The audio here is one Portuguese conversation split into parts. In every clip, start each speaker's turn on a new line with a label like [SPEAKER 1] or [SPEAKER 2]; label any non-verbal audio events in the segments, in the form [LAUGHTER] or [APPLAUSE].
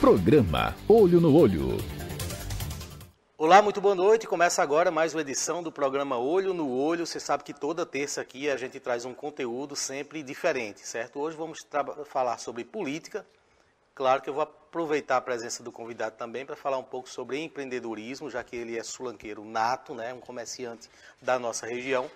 [SPEAKER 1] Programa Olho no Olho.
[SPEAKER 2] Olá, muito boa noite. Começa agora mais uma edição do programa Olho no Olho. Você sabe que toda terça aqui a gente traz um conteúdo sempre diferente, certo? Hoje vamos falar sobre política. Claro que eu vou aproveitar a presença do convidado também para falar um pouco sobre empreendedorismo, já que ele é sulanqueiro nato, né, um comerciante da nossa região.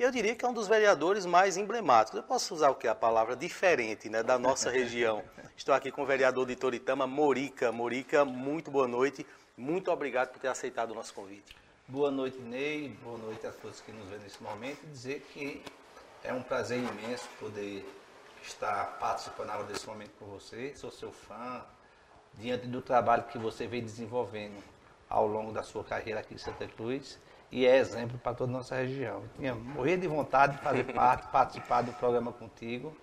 [SPEAKER 2] Eu diria que é um dos vereadores mais emblemáticos. Eu posso usar o que? A palavra diferente né, da nossa [LAUGHS] região. Estou aqui com o vereador de Toritama, Morica. Morica, muito boa noite. Muito obrigado por ter aceitado o nosso convite.
[SPEAKER 3] Boa noite, Ney. Boa noite a todos que nos vêem nesse momento. Dizer que é um prazer imenso poder estar participando agora desse momento com você. Sou seu fã, diante do trabalho que você vem desenvolvendo ao longo da sua carreira aqui em Santa Cruz e é exemplo para toda a nossa região. Eu tinha morrer de vontade de fazer [LAUGHS] parte, participar do programa contigo.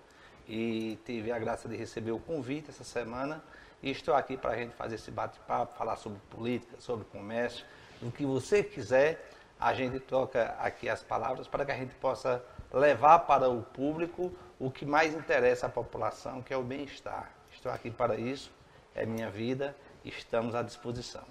[SPEAKER 3] E tive a graça de receber o convite essa semana. E estou aqui para a gente fazer esse bate-papo, falar sobre política, sobre comércio, o que você quiser, a gente troca aqui as palavras para que a gente possa levar para o público o que mais interessa à população, que é o bem-estar. Estou aqui para isso, é minha vida, estamos à disposição.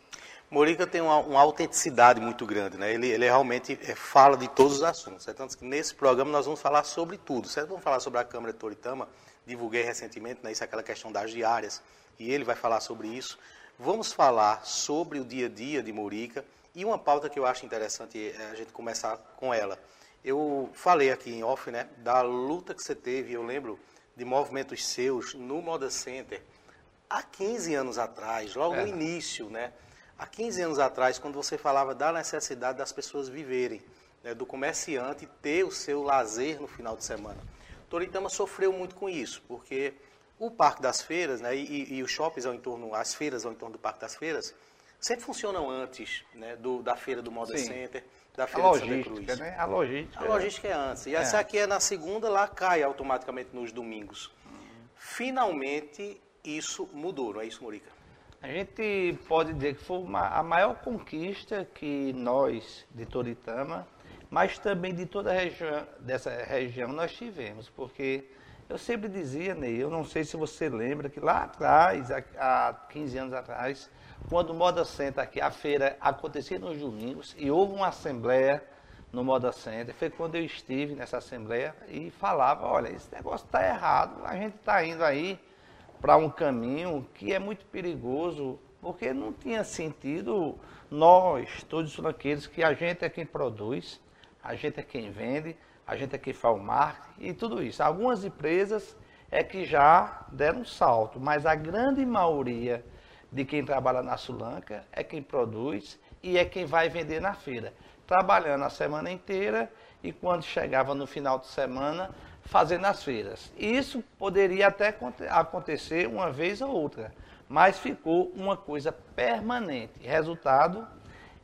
[SPEAKER 2] Morica tem uma, uma, autenticidade muito grande, né? Ele, ele realmente é, fala de todos os assuntos. É tanto que nesse programa nós vamos falar sobre tudo. Certo? Vamos falar sobre a Câmara de Toritama, divulguei recentemente, né? Isso é aquela questão das diárias, e ele vai falar sobre isso. Vamos falar sobre o dia a dia de Morica e uma pauta que eu acho interessante é a gente começar com ela. Eu falei aqui em off, né, da luta que você teve, eu lembro de movimentos seus no Moda Center há 15 anos atrás, logo é. no início, né? Há 15 anos atrás, quando você falava da necessidade das pessoas viverem, né, do comerciante ter o seu lazer no final de semana. Toritama sofreu muito com isso, porque o Parque das Feiras né, e, e os shoppings ao entorno, as feiras ao entorno do Parque das Feiras, sempre funcionam antes né, do, da feira do Moda Sim. Center, da feira
[SPEAKER 3] de Santa Cruz. Né? A logística.
[SPEAKER 2] A logística é antes. E é. essa aqui é na segunda, lá cai automaticamente nos domingos. Finalmente, isso mudou, não é isso, Morica?
[SPEAKER 3] A gente pode dizer que foi uma, a maior conquista que nós, de Toritama, mas também de toda a região, dessa região nós tivemos, porque eu sempre dizia, Ney, eu não sei se você lembra que lá atrás, há 15 anos atrás, quando o Moda Center aqui, a feira acontecia nos domingos e houve uma assembleia no Moda Center, foi quando eu estive nessa assembleia e falava, olha, esse negócio está errado, a gente está indo aí para um caminho que é muito perigoso, porque não tinha sentido nós, todos aqueles que a gente é quem produz, a gente é quem vende, a gente é quem faz o marketing e tudo isso. Algumas empresas é que já deram um salto, mas a grande maioria de quem trabalha na Sulanca é quem produz e é quem vai vender na feira, trabalhando a semana inteira e quando chegava no final de semana fazer nas feiras. Isso poderia até acontecer uma vez ou outra, mas ficou uma coisa permanente. Resultado,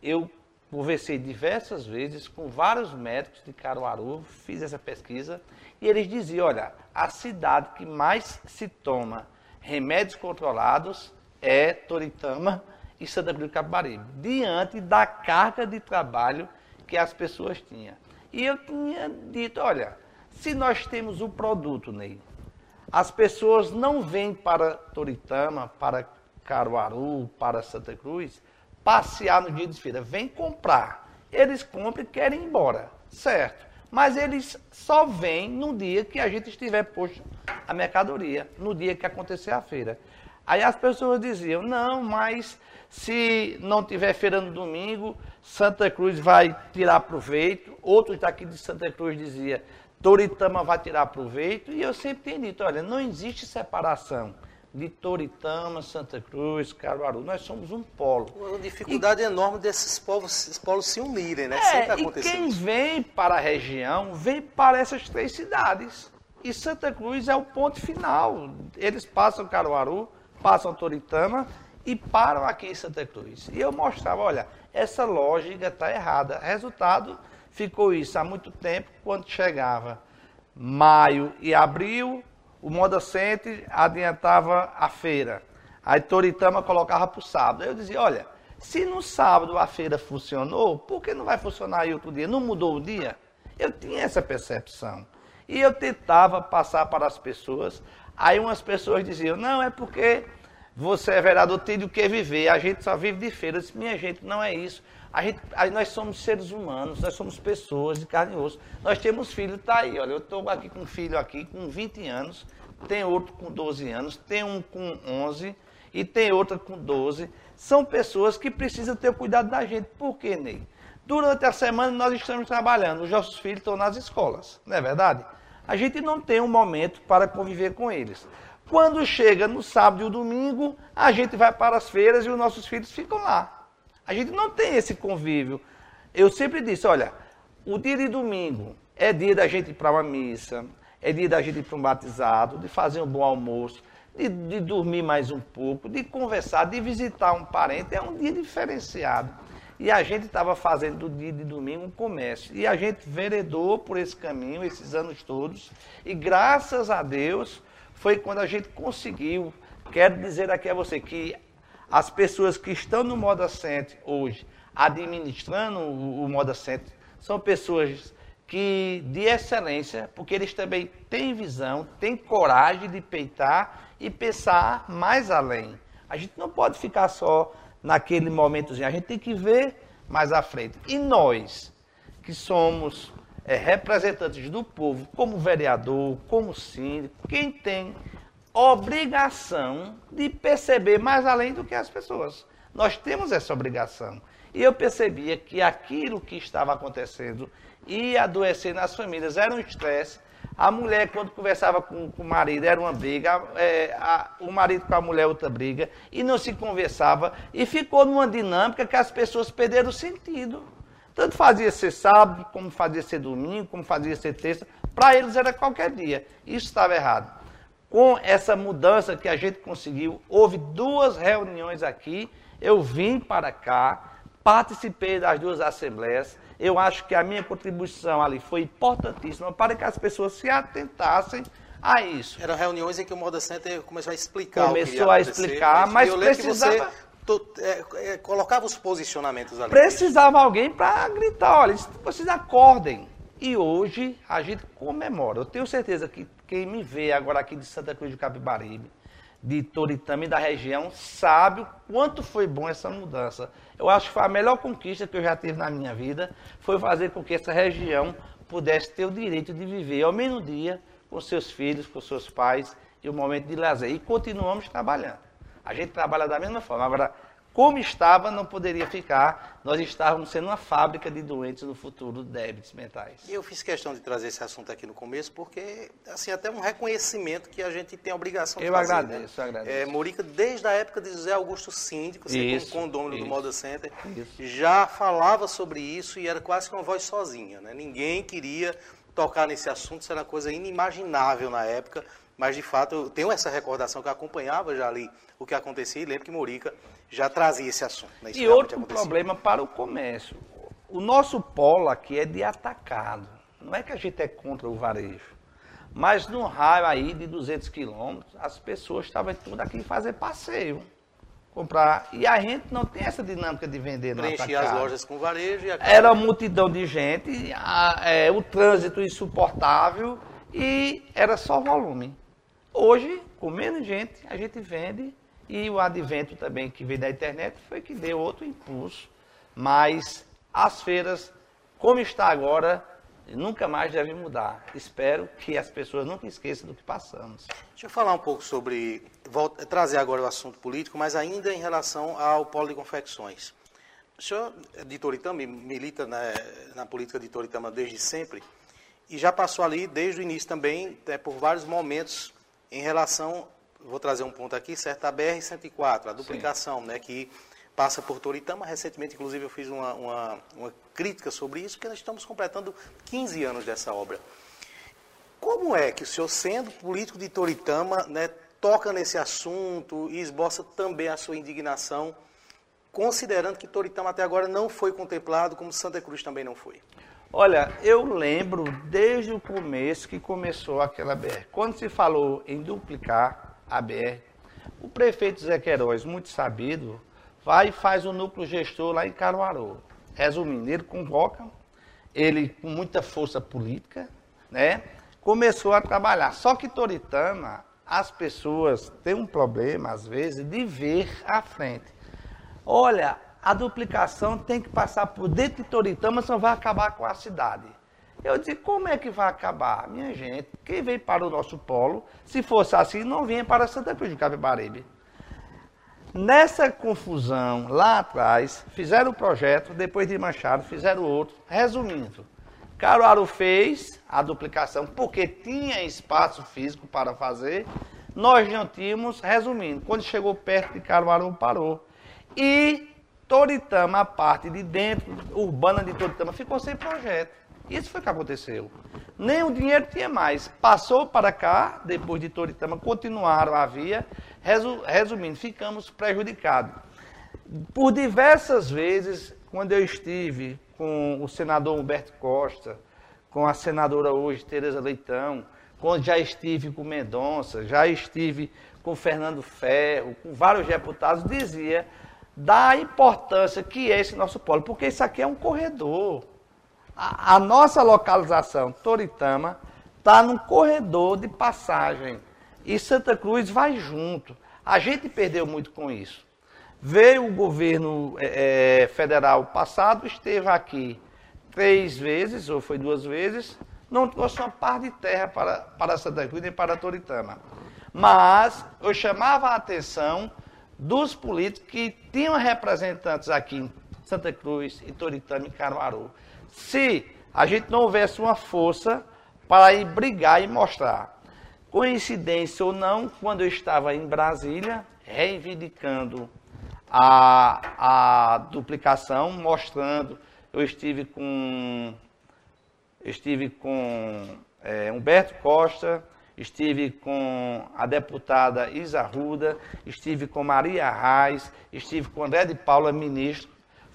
[SPEAKER 3] eu conversei diversas vezes com vários médicos de Caruaru, fiz essa pesquisa, e eles diziam, olha, a cidade que mais se toma remédios controlados é Toritama e Santa Cruz do Capibaribe, diante da carga de trabalho que as pessoas tinham. E eu tinha dito, olha, se nós temos o produto, Ney, as pessoas não vêm para Toritama, para Caruaru, para Santa Cruz, passear no dia de feira, vêm comprar. Eles compram e querem ir embora, certo? Mas eles só vêm no dia que a gente estiver posto a mercadoria, no dia que acontecer a feira. Aí as pessoas diziam, não, mas se não tiver feira no domingo, Santa Cruz vai tirar proveito. Outros daqui de Santa Cruz dizia, Toritama vai tirar proveito. E eu sempre tenho dito, olha, não existe separação de Toritama, Santa Cruz, Caruaru. Nós somos um polo.
[SPEAKER 2] Uma dificuldade e, enorme desses povos, esses polos se unirem, né?
[SPEAKER 3] É, sempre e quem vem para a região, vem para essas três cidades. E Santa Cruz é o ponto final. Eles passam Caruaru, passam Toritama e param aqui em Santa Cruz. E eu mostrava, olha, essa lógica está errada. Resultado, ficou isso há muito tempo, quando chegava maio e abril, o Moda Center adiantava a feira. Aí Toritama colocava para o sábado. Eu dizia, olha, se no sábado a feira funcionou, por que não vai funcionar aí outro dia? Não mudou o dia? Eu tinha essa percepção. E eu tentava passar para as pessoas. Aí umas pessoas diziam, não, é porque você é vereador, tem do que viver, a gente só vive de feira. Eu disse, minha gente, não é isso. A gente, a, nós somos seres humanos, nós somos pessoas de carne e osso. Nós temos filho, tá aí, olha, eu estou aqui com um filho aqui com 20 anos, tem outro com 12 anos, tem um com 11 e tem outra com 12. São pessoas que precisam ter cuidado da gente. Por quê, Ney? Durante a semana nós estamos trabalhando, os nossos filhos estão nas escolas, não é verdade? A gente não tem um momento para conviver com eles. Quando chega no sábado e o domingo, a gente vai para as feiras e os nossos filhos ficam lá. A gente não tem esse convívio. Eu sempre disse, olha, o dia de domingo é dia da gente ir para uma missa, é dia da gente ir para um batizado, de fazer um bom almoço, de, de dormir mais um pouco, de conversar, de visitar um parente. É um dia diferenciado. E a gente estava fazendo do dia de domingo um comércio. E a gente veredou por esse caminho esses anos todos. E graças a Deus foi quando a gente conseguiu. Quero dizer aqui a você que as pessoas que estão no Moda Center hoje, administrando o, o Moda Center, são pessoas que de excelência, porque eles também têm visão, têm coragem de peitar e pensar mais além. A gente não pode ficar só naquele momentozinho. A gente tem que ver mais à frente. E nós, que somos é, representantes do povo, como vereador, como síndico, quem tem obrigação de perceber mais além do que as pessoas. Nós temos essa obrigação. E eu percebia que aquilo que estava acontecendo ia adoecer nas famílias. Era um estresse, a mulher, quando conversava com, com o marido, era uma briga, é, a, o marido com a mulher, outra briga, e não se conversava, e ficou numa dinâmica que as pessoas perderam o sentido. Tanto fazia ser sábado, como fazia ser domingo, como fazia ser terça, para eles era qualquer dia. Isso estava errado. Com essa mudança que a gente conseguiu, houve duas reuniões aqui, eu vim para cá, participei das duas assembleias, eu acho que a minha contribuição ali foi importantíssima para que as pessoas se atentassem a isso.
[SPEAKER 2] Eram reuniões em que o Moda Center começou a explicar
[SPEAKER 3] Começou a explicar, mas eu precisava... Que
[SPEAKER 2] você é, é, colocava os posicionamentos ali.
[SPEAKER 3] Precisava alguém para gritar, olha, vocês acordem. E hoje a gente comemora. Eu tenho certeza que quem me vê agora aqui de Santa Cruz de Capibaribe, de Toritama e da região sabe o quanto foi bom essa mudança. Eu acho que foi a melhor conquista que eu já tive na minha vida, foi fazer com que essa região pudesse ter o direito de viver ao menos dia com seus filhos, com seus pais e um momento de lazer. E continuamos trabalhando. A gente trabalha da mesma forma. Agora, como estava, não poderia ficar. Nós estávamos sendo uma fábrica de doentes no futuro débitos mentais.
[SPEAKER 2] E eu fiz questão de trazer esse assunto aqui no começo, porque, assim, até um reconhecimento que a gente tem a obrigação de
[SPEAKER 3] eu
[SPEAKER 2] fazer.
[SPEAKER 3] Agradeço,
[SPEAKER 2] né?
[SPEAKER 3] Eu agradeço,
[SPEAKER 2] é, Morica, desde a época de José Augusto Síndico, assim,
[SPEAKER 3] isso,
[SPEAKER 2] como condômino
[SPEAKER 3] isso,
[SPEAKER 2] do Moda Center,
[SPEAKER 3] isso.
[SPEAKER 2] já falava sobre isso e era quase que uma voz sozinha. Né? Ninguém queria tocar nesse assunto, isso era uma coisa inimaginável na época, mas de fato eu tenho essa recordação que eu acompanhava já ali o que acontecia e lembro que Morica já trazia esse assunto. Né?
[SPEAKER 3] E outro problema para o comércio. O nosso polo aqui é de atacado. Não é que a gente é contra o varejo. Mas no raio aí de 200 quilômetros, as pessoas estavam tudo aqui fazer passeio. Comprar. E a gente não tem essa dinâmica de vender no
[SPEAKER 2] Preenchia as lojas com varejo e a
[SPEAKER 3] Era uma multidão de gente, a, é, o trânsito insuportável e era só volume. Hoje, com menos gente, a gente vende e o advento também que veio da internet foi que deu outro impulso. Mas as feiras, como está agora, nunca mais devem mudar. Espero que as pessoas nunca esqueçam do que passamos.
[SPEAKER 2] Deixa eu falar um pouco sobre, trazer agora o assunto político, mas ainda em relação ao polo de confecções. O senhor de Toritama milita na, na política de Toritama desde sempre e já passou ali desde o início também, é, por vários momentos, em relação vou trazer um ponto aqui, certo? A BR-104, a duplicação, Sim. né, que passa por Toritama. Recentemente, inclusive, eu fiz uma, uma, uma, crítica sobre isso, porque nós estamos completando 15 anos dessa obra. Como é que o senhor, sendo político de Toritama, né, toca nesse assunto e esboça também a sua indignação, considerando que Toritama até agora não foi contemplado, como Santa Cruz também não foi?
[SPEAKER 3] Olha, eu lembro desde o começo que começou aquela BR. Quando se falou em duplicar, a BR. O prefeito Zé Queiroz, muito sabido, vai e faz o núcleo gestor lá em Caruaru. Resumindo, ele convoca, ele com muita força política, né, começou a trabalhar. Só que Toritama, as pessoas têm um problema, às vezes, de ver à frente. Olha, a duplicação tem que passar por dentro de Toritama, senão vai acabar com a cidade. Eu disse, como é que vai acabar? Minha gente, quem vem para o nosso polo, se fosse assim, não vinha para Santa Cruz de Capibaribe. Nessa confusão, lá atrás, fizeram o projeto, depois de Machado, fizeram outro. Resumindo, Caruaru fez a duplicação porque tinha espaço físico para fazer, nós não tínhamos, resumindo, quando chegou perto de Caruaru, parou. E Toritama, a parte de dentro, urbana de Toritama, ficou sem projeto. Isso foi o que aconteceu. Nem o dinheiro tinha mais. Passou para cá, depois de Toritama, continuaram a via. Resumindo, ficamos prejudicados. Por diversas vezes, quando eu estive com o senador Humberto Costa, com a senadora hoje, Tereza Leitão, quando já estive com Mendonça, já estive com Fernando Ferro, com vários deputados, dizia da importância que é esse nosso polo, porque isso aqui é um corredor. A, nossa localização, Toritama, está num corredor de passagem. E Santa Cruz vai junto. A gente perdeu muito com isso. Veio o governo é, federal passado, esteve aqui três vezes, ou foi duas vezes, não trouxe uma parte de terra para, para Santa Cruz nem para Toritama. Mas eu chamava a atenção dos políticos que tinham representantes aqui em Santa Cruz, em Toritama e Caruaru se a gente não houvesse uma força para ir brigar e mostrar. Coincidência ou não, quando eu estava em Brasília, reivindicando a, a duplicação, mostrando, eu estive com, estive com é, Humberto Costa, estive com a deputada Isa Ruda, estive com Maria Reis, estive com André de Paula, ministro,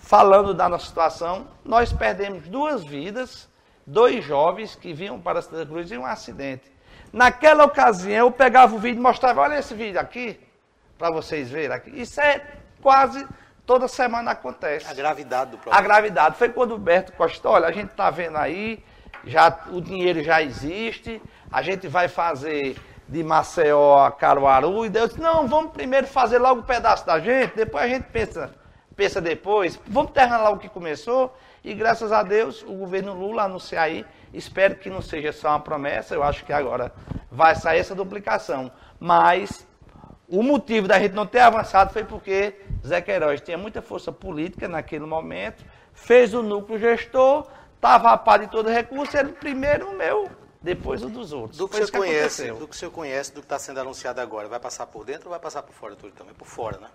[SPEAKER 3] falando da nossa situação, nós perdemos duas vidas, dois jovens que vinham para Santa Cruz em um acidente. Naquela ocasião, eu pegava o vídeo e mostrava, olha esse vídeo aqui, para vocês verem aqui. Isso é quase toda semana acontece.
[SPEAKER 2] A gravidade do problema.
[SPEAKER 3] A gravidade. Foi quando o Berto Costa, olha, a gente está vendo aí, já, o dinheiro já existe, a gente vai fazer de Maceió a Caruaru, e Deus disse, não, vamos primeiro fazer logo um pedaço da gente, depois a gente pensa pensa depois, vamos terminar lá o que começou, e graças a Deus o governo Lula anuncia aí, espero que não seja só uma promessa, eu acho que agora vai sair essa duplicação, mas o motivo da gente não ter avançado foi porque Zé Queiroz tinha muita força política naquele momento, fez o núcleo gestor, estava a par de todo recurso, ele primeiro o meu, depois o dos outros.
[SPEAKER 2] Do que, você conhece, do que o senhor conhece, do que está sendo anunciado agora, vai passar por dentro ou vai passar por fora do Então, é por fora, né?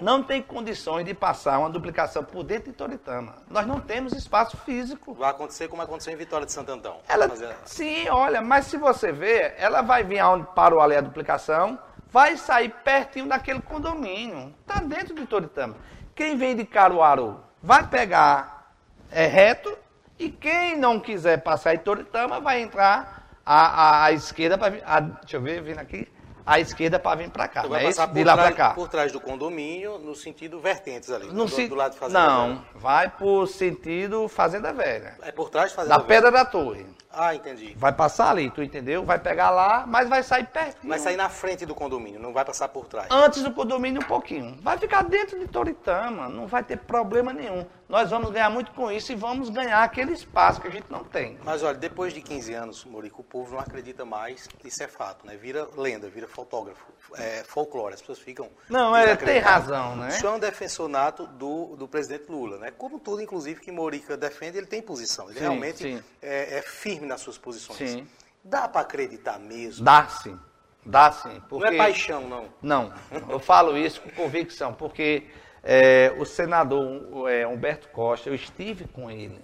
[SPEAKER 3] Não tem condições de passar uma duplicação por dentro de Toritama. Nós não temos espaço físico.
[SPEAKER 2] Vai acontecer como aconteceu em Vitória de Santo Antão.
[SPEAKER 3] Ela, fazer... Sim, olha, mas se você ver, ela vai vir aonde parou ali a duplicação, vai sair pertinho daquele condomínio. Está dentro de Toritama. Quem vem de Caruaru vai pegar é, reto e quem não quiser passar em Toritama vai entrar à, à, à esquerda. Pra, a, deixa eu ver, vindo aqui à esquerda para vir para cá.
[SPEAKER 2] Então vai é passar por, lá trás, cá. por trás do condomínio, no sentido vertentes ali, no do, si... do lado de Fazenda
[SPEAKER 3] Não, Velha. vai por sentido Fazenda Velha.
[SPEAKER 2] É por trás de Fazenda da
[SPEAKER 3] Velha? Da Pedra da Torre.
[SPEAKER 2] Ah, entendi.
[SPEAKER 3] Vai passar ali, tu entendeu? Vai pegar lá, mas vai sair perto.
[SPEAKER 2] Vai sair na frente do condomínio, não vai passar por trás.
[SPEAKER 3] Antes do condomínio um pouquinho. Vai ficar dentro de Toritama, não vai ter problema nenhum. Nós vamos ganhar muito com isso e vamos ganhar aquele espaço que a gente não tem.
[SPEAKER 2] Mas olha, depois de 15 anos, Morico, o povo não acredita mais, isso é fato, né? Vira lenda, vira fotógrafo, é, folclore, as pessoas ficam...
[SPEAKER 3] Não, é, tem razão, né? O
[SPEAKER 2] senhor é um defensor nato do, do presidente Lula, né? Como tudo, inclusive, que Morica defende, ele tem posição. Ele sim, realmente sim. É, é firme nas suas posições. Sim. Dá para acreditar mesmo?
[SPEAKER 3] Dá sim. Dá sim.
[SPEAKER 2] Porque... Não é paixão, não.
[SPEAKER 3] Não. Eu falo isso com convicção, porque é, o senador é, Humberto Costa, eu estive com ele.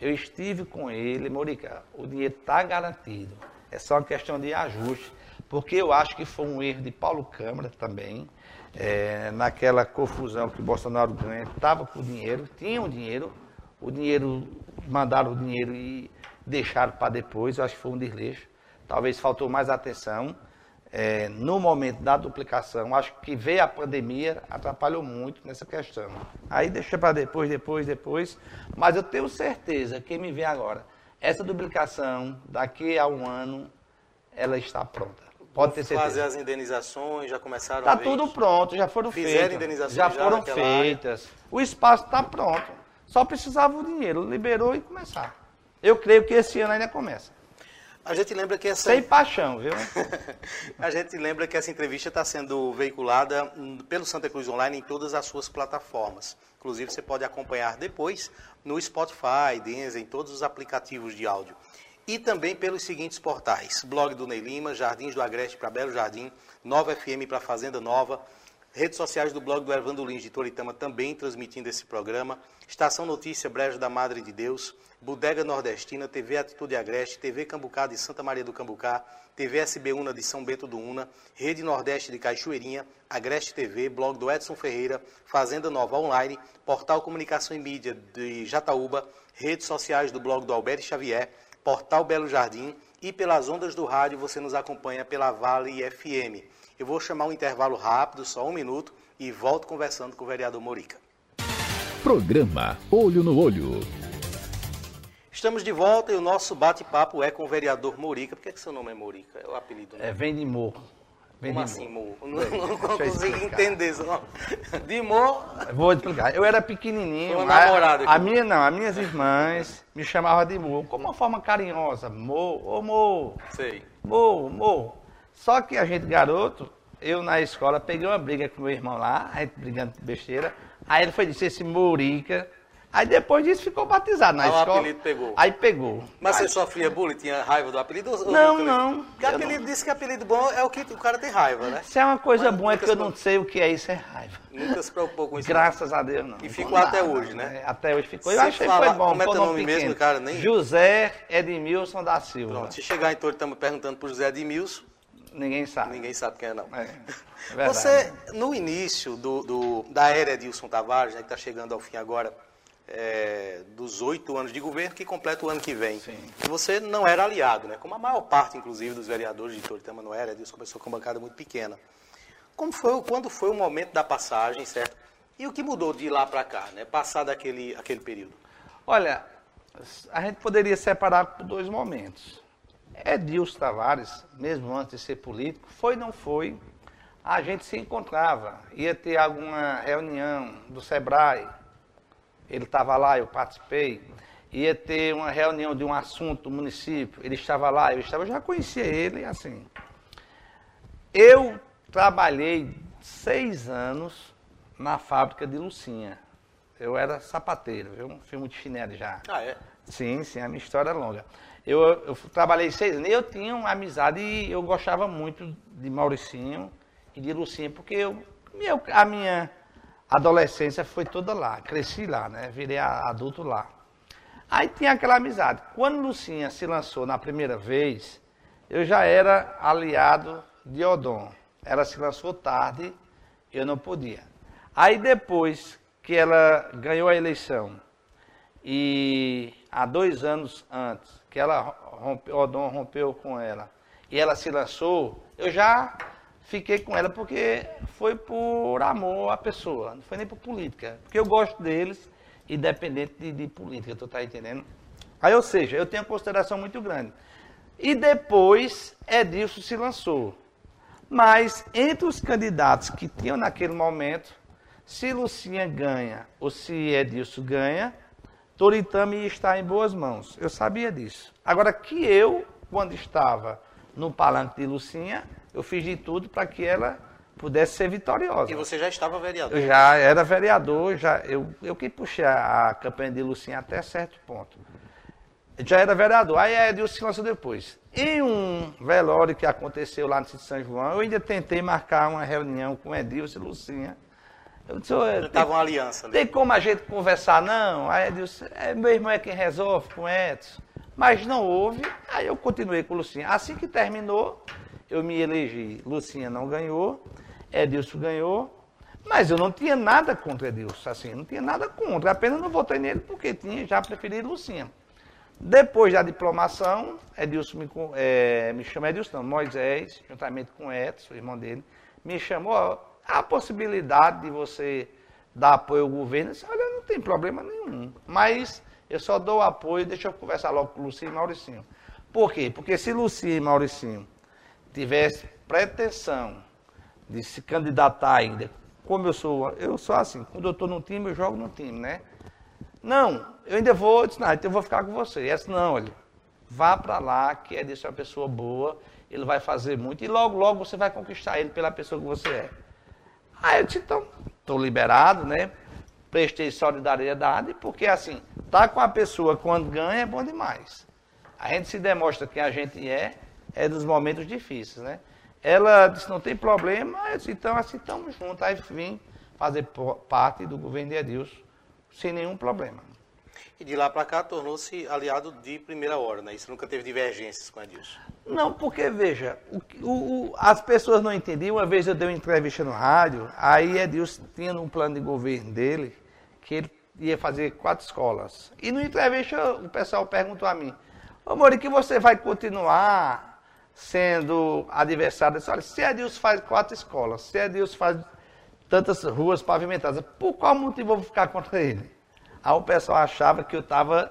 [SPEAKER 3] Eu estive com ele, Morica, o dinheiro está garantido. É só uma questão de ajuste. Porque eu acho que foi um erro de Paulo Câmara também. É, naquela confusão que o Bolsonaro ganha, estava com o dinheiro, tinha o dinheiro, o dinheiro, mandaram o dinheiro e deixaram para depois, eu acho que foi um desleixo. Talvez faltou mais atenção. É, no momento da duplicação, acho que veio a pandemia, atrapalhou muito nessa questão. Aí deixa para depois, depois, depois. Mas eu tenho certeza, quem me vê agora, essa duplicação, daqui a um ano, ela está pronta. Pode ter
[SPEAKER 2] Fazer
[SPEAKER 3] certeza.
[SPEAKER 2] as indenizações, já começaram
[SPEAKER 3] Está tudo pronto, já foram
[SPEAKER 2] Fizeram
[SPEAKER 3] feitas.
[SPEAKER 2] indenizações
[SPEAKER 3] Já
[SPEAKER 2] já
[SPEAKER 3] foram
[SPEAKER 2] naquela área?
[SPEAKER 3] feitas. O espaço está pronto. Só precisava o dinheiro. Liberou e começar. Eu creio que esse ano ainda começa.
[SPEAKER 2] A gente lembra que essa
[SPEAKER 3] Sem paixão, viu? [LAUGHS]
[SPEAKER 2] A gente lembra que essa entrevista está sendo veiculada hum, pelo Santa Cruz Online em todas as suas plataformas. Inclusive, você pode acompanhar depois no Spotify, Deezer, em todos os aplicativos de áudio. E também pelos seguintes portais: Blog do Ney Lima, Jardins do Agreste para Belo Jardim, Nova FM para Fazenda Nova, redes sociais do blog do Evandro Lins de Toritama também transmitindo esse programa, Estação Notícia Brejo da Madre de Deus, Bodega Nordestina, TV Atitude Agreste, TV Cambucá de Santa Maria do Cambucá, TV SB Una de São Bento do Una, Rede Nordeste de Cachoeirinha, Agreste TV, blog do Edson Ferreira, Fazenda Nova Online, Portal Comunicação e Mídia de Jataúba, redes sociais do blog do Alberto Xavier, Portal Belo Jardim e pelas ondas do rádio você nos acompanha pela Vale FM. Eu vou chamar um intervalo rápido, só um minuto, e volto conversando com o vereador Morica.
[SPEAKER 1] Programa Olho no Olho.
[SPEAKER 2] Estamos de volta e o nosso bate-papo é com o vereador Morica. Por que, que seu nome é Morica? É o apelido, né?
[SPEAKER 3] É, vem de morro. Vem
[SPEAKER 2] Como
[SPEAKER 3] de
[SPEAKER 2] assim,
[SPEAKER 3] morro.
[SPEAKER 2] Mo? Não, não consigo entender seu nome. De Mo,
[SPEAKER 3] Vou explicar. Eu era pequenininho.
[SPEAKER 2] Uma
[SPEAKER 3] a-
[SPEAKER 2] namorada
[SPEAKER 3] A,
[SPEAKER 2] aqui.
[SPEAKER 3] minha não, as minhas irmãs me chamavam de Mo, como uma forma carinhosa. Mo, ô Mo,
[SPEAKER 2] sei.
[SPEAKER 3] Mo, Mo. Só que a gente, garoto, eu na escola peguei uma briga com meu irmão lá, a gente brigando por besteira. Aí ele foi dizer esse Morica. Aí depois disso ficou batizado na
[SPEAKER 2] o
[SPEAKER 3] escola.
[SPEAKER 2] apelido pegou.
[SPEAKER 3] Aí pegou.
[SPEAKER 2] Mas
[SPEAKER 3] Aí-
[SPEAKER 2] você sofria bullying? Tinha raiva do apelido? ou-
[SPEAKER 3] Não, não.
[SPEAKER 2] Porque apelido diz que apelido bom é o que o cara tem raiva, né?
[SPEAKER 3] Se é uma coisa
[SPEAKER 2] Mas
[SPEAKER 3] boa é que eu não sei o que é isso, é raiva.
[SPEAKER 2] Nunca se preocupou com isso.
[SPEAKER 3] Graças a Deus, não.
[SPEAKER 2] E
[SPEAKER 3] Não
[SPEAKER 2] ficou
[SPEAKER 3] dá,
[SPEAKER 2] até hoje, né?
[SPEAKER 3] É, Até hoje ficou.
[SPEAKER 2] Se
[SPEAKER 3] Eu achei que
[SPEAKER 2] falar-
[SPEAKER 3] foi bom.
[SPEAKER 2] como é teu
[SPEAKER 3] nome
[SPEAKER 2] nome mesmo,
[SPEAKER 3] pequeno.
[SPEAKER 2] cara? Nem-
[SPEAKER 3] José Edmilson da Silva.
[SPEAKER 2] Pronto, se chegar em Torre, estamos perguntando por José Edmilson,
[SPEAKER 3] Ninguém sabe.
[SPEAKER 2] ninguém sabe quem é não.
[SPEAKER 3] É, é. [LAUGHS]
[SPEAKER 2] Você, no início do, do- da era Edilson Tavares, né, que está chegando ao fim agora, é, dos oito anos de governo, que completa o ano que vem,
[SPEAKER 3] Sim.
[SPEAKER 2] você não era aliado, né? como a maior parte, inclusive, dos vereadores de Toritama não era, Edilson começou com uma bancada muito pequena. Como foi, quando foi o momento da passagem, certo? E o que mudou de lá para cá, né? passado aquele, aquele período?
[SPEAKER 3] Olha, a gente poderia separar por dois momentos. Edilson Tavares, mesmo antes de ser político, foi ou não foi, a gente se encontrava. Ia ter alguma reunião do SEBRAE, ele estava lá, eu participei. Ia ter uma reunião de um assunto do município, ele estava lá, eu estava, eu já conhecia ele, assim. Eu trabalhei seis anos na fábrica de Lucinha. Eu era sapateiro, viu? Filme de chinelo já.
[SPEAKER 2] Ah, é?
[SPEAKER 3] Sim, sim, a minha história é longa. Eu, eu trabalhei seis anos. Eu tinha uma amizade e eu gostava muito de Mauricinho e de Lucinha, porque eu, meu, a minha adolescência foi toda lá. Cresci lá, né? Virei adulto lá. Aí tinha aquela amizade. Quando Lucinha se lançou na primeira vez, eu já era aliado de Odon. Ela se lançou tarde, eu não podia. Aí depois que ela ganhou a eleição, e há dois anos antes, que ela rompe, Odon rompeu com ela, e ela se lançou, eu já fiquei com ela porque foi por amor à pessoa, não foi nem por política. Porque eu gosto deles, independente de, de política, tu tá entendendo? Aí, ou seja, eu tenho consideração muito grande. E depois, Edilson se lançou. Mas entre os candidatos que tinham naquele momento, se Lucinha ganha ou se Edilson ganha, Toritama ia estar em boas mãos. Eu sabia disso. Agora que eu, quando estava no palanque de Lucinha, eu fiz de tudo para que ela pudesse ser vitoriosa.
[SPEAKER 2] E você já estava vereador.
[SPEAKER 3] Eu já era vereador, já, eu, eu que puxei a, a campanha de Lucinha até certo ponto. Já era vereador, aí a Edilson se lançou depois. Em um velório que aconteceu lá no Sítio São João, eu ainda tentei marcar uma reunião com Edilson e Lucinha. Eu disse, "Ô,
[SPEAKER 2] Tava uma aliança, né?
[SPEAKER 3] tem como a gente conversar, não? Aí ele disse, é, meu irmão é quem resolve com Edson. Mas não houve, aí eu continuei com Lucinha. Assim que terminou, eu me elegi. Lucinha não ganhou, Edilson ganhou, mas eu não tinha nada contra Edilson, assim, não tinha nada contra. Apenas não votei nele porque tinha já preferido Lucinha. Depois da diplomação, Edilson me, eh, me chamou, Edilson não, Moisés, juntamente com Edson, o irmão dele, me chamou, a possibilidade de você dar apoio ao governo. Disse, olha, não tem problema nenhum, mas eu só dou apoio, deixa eu conversar logo com o Lucinho e Mauricinho. Por quê? Porque se Lucinho e Mauricinho tivesse pretensão de se candidatar ainda, como eu sou, eu sou assim, quando eu estou no time, eu jogo no time, né? Não, eu ainda vou, eu disse, não, então eu vou ficar com você. E essa não, olha, vá para lá, que é disso uma pessoa boa, ele vai fazer muito, e logo, logo você vai conquistar ele pela pessoa que você é. Aí eu disse, então, estou liberado, né? Prestei solidariedade, porque assim, tá com a pessoa quando ganha é bom demais. A gente se demonstra quem a gente é, é dos momentos difíceis, né? Ela disse, não tem problema, eu disse, então assim, estamos juntos. Aí vim fazer parte do governo de Edilson, sem nenhum problema.
[SPEAKER 2] E de lá para cá tornou-se aliado de primeira hora, né? Isso nunca teve divergências com Edilson.
[SPEAKER 3] Não, porque, veja, o, o, as pessoas não entendiam. Uma vez eu dei uma entrevista no rádio, aí Edilson tinha um plano de governo dele que ele ia fazer quatro escolas. E no entrevista o pessoal perguntou a mim, Ô Mori, que você vai continuar sendo adversário? Eu disse, olha, se Edilson faz quatro escolas, se Edilson faz tantas ruas pavimentadas, por qual motivo eu vou ficar contra ele? Aí o pessoal achava que eu estava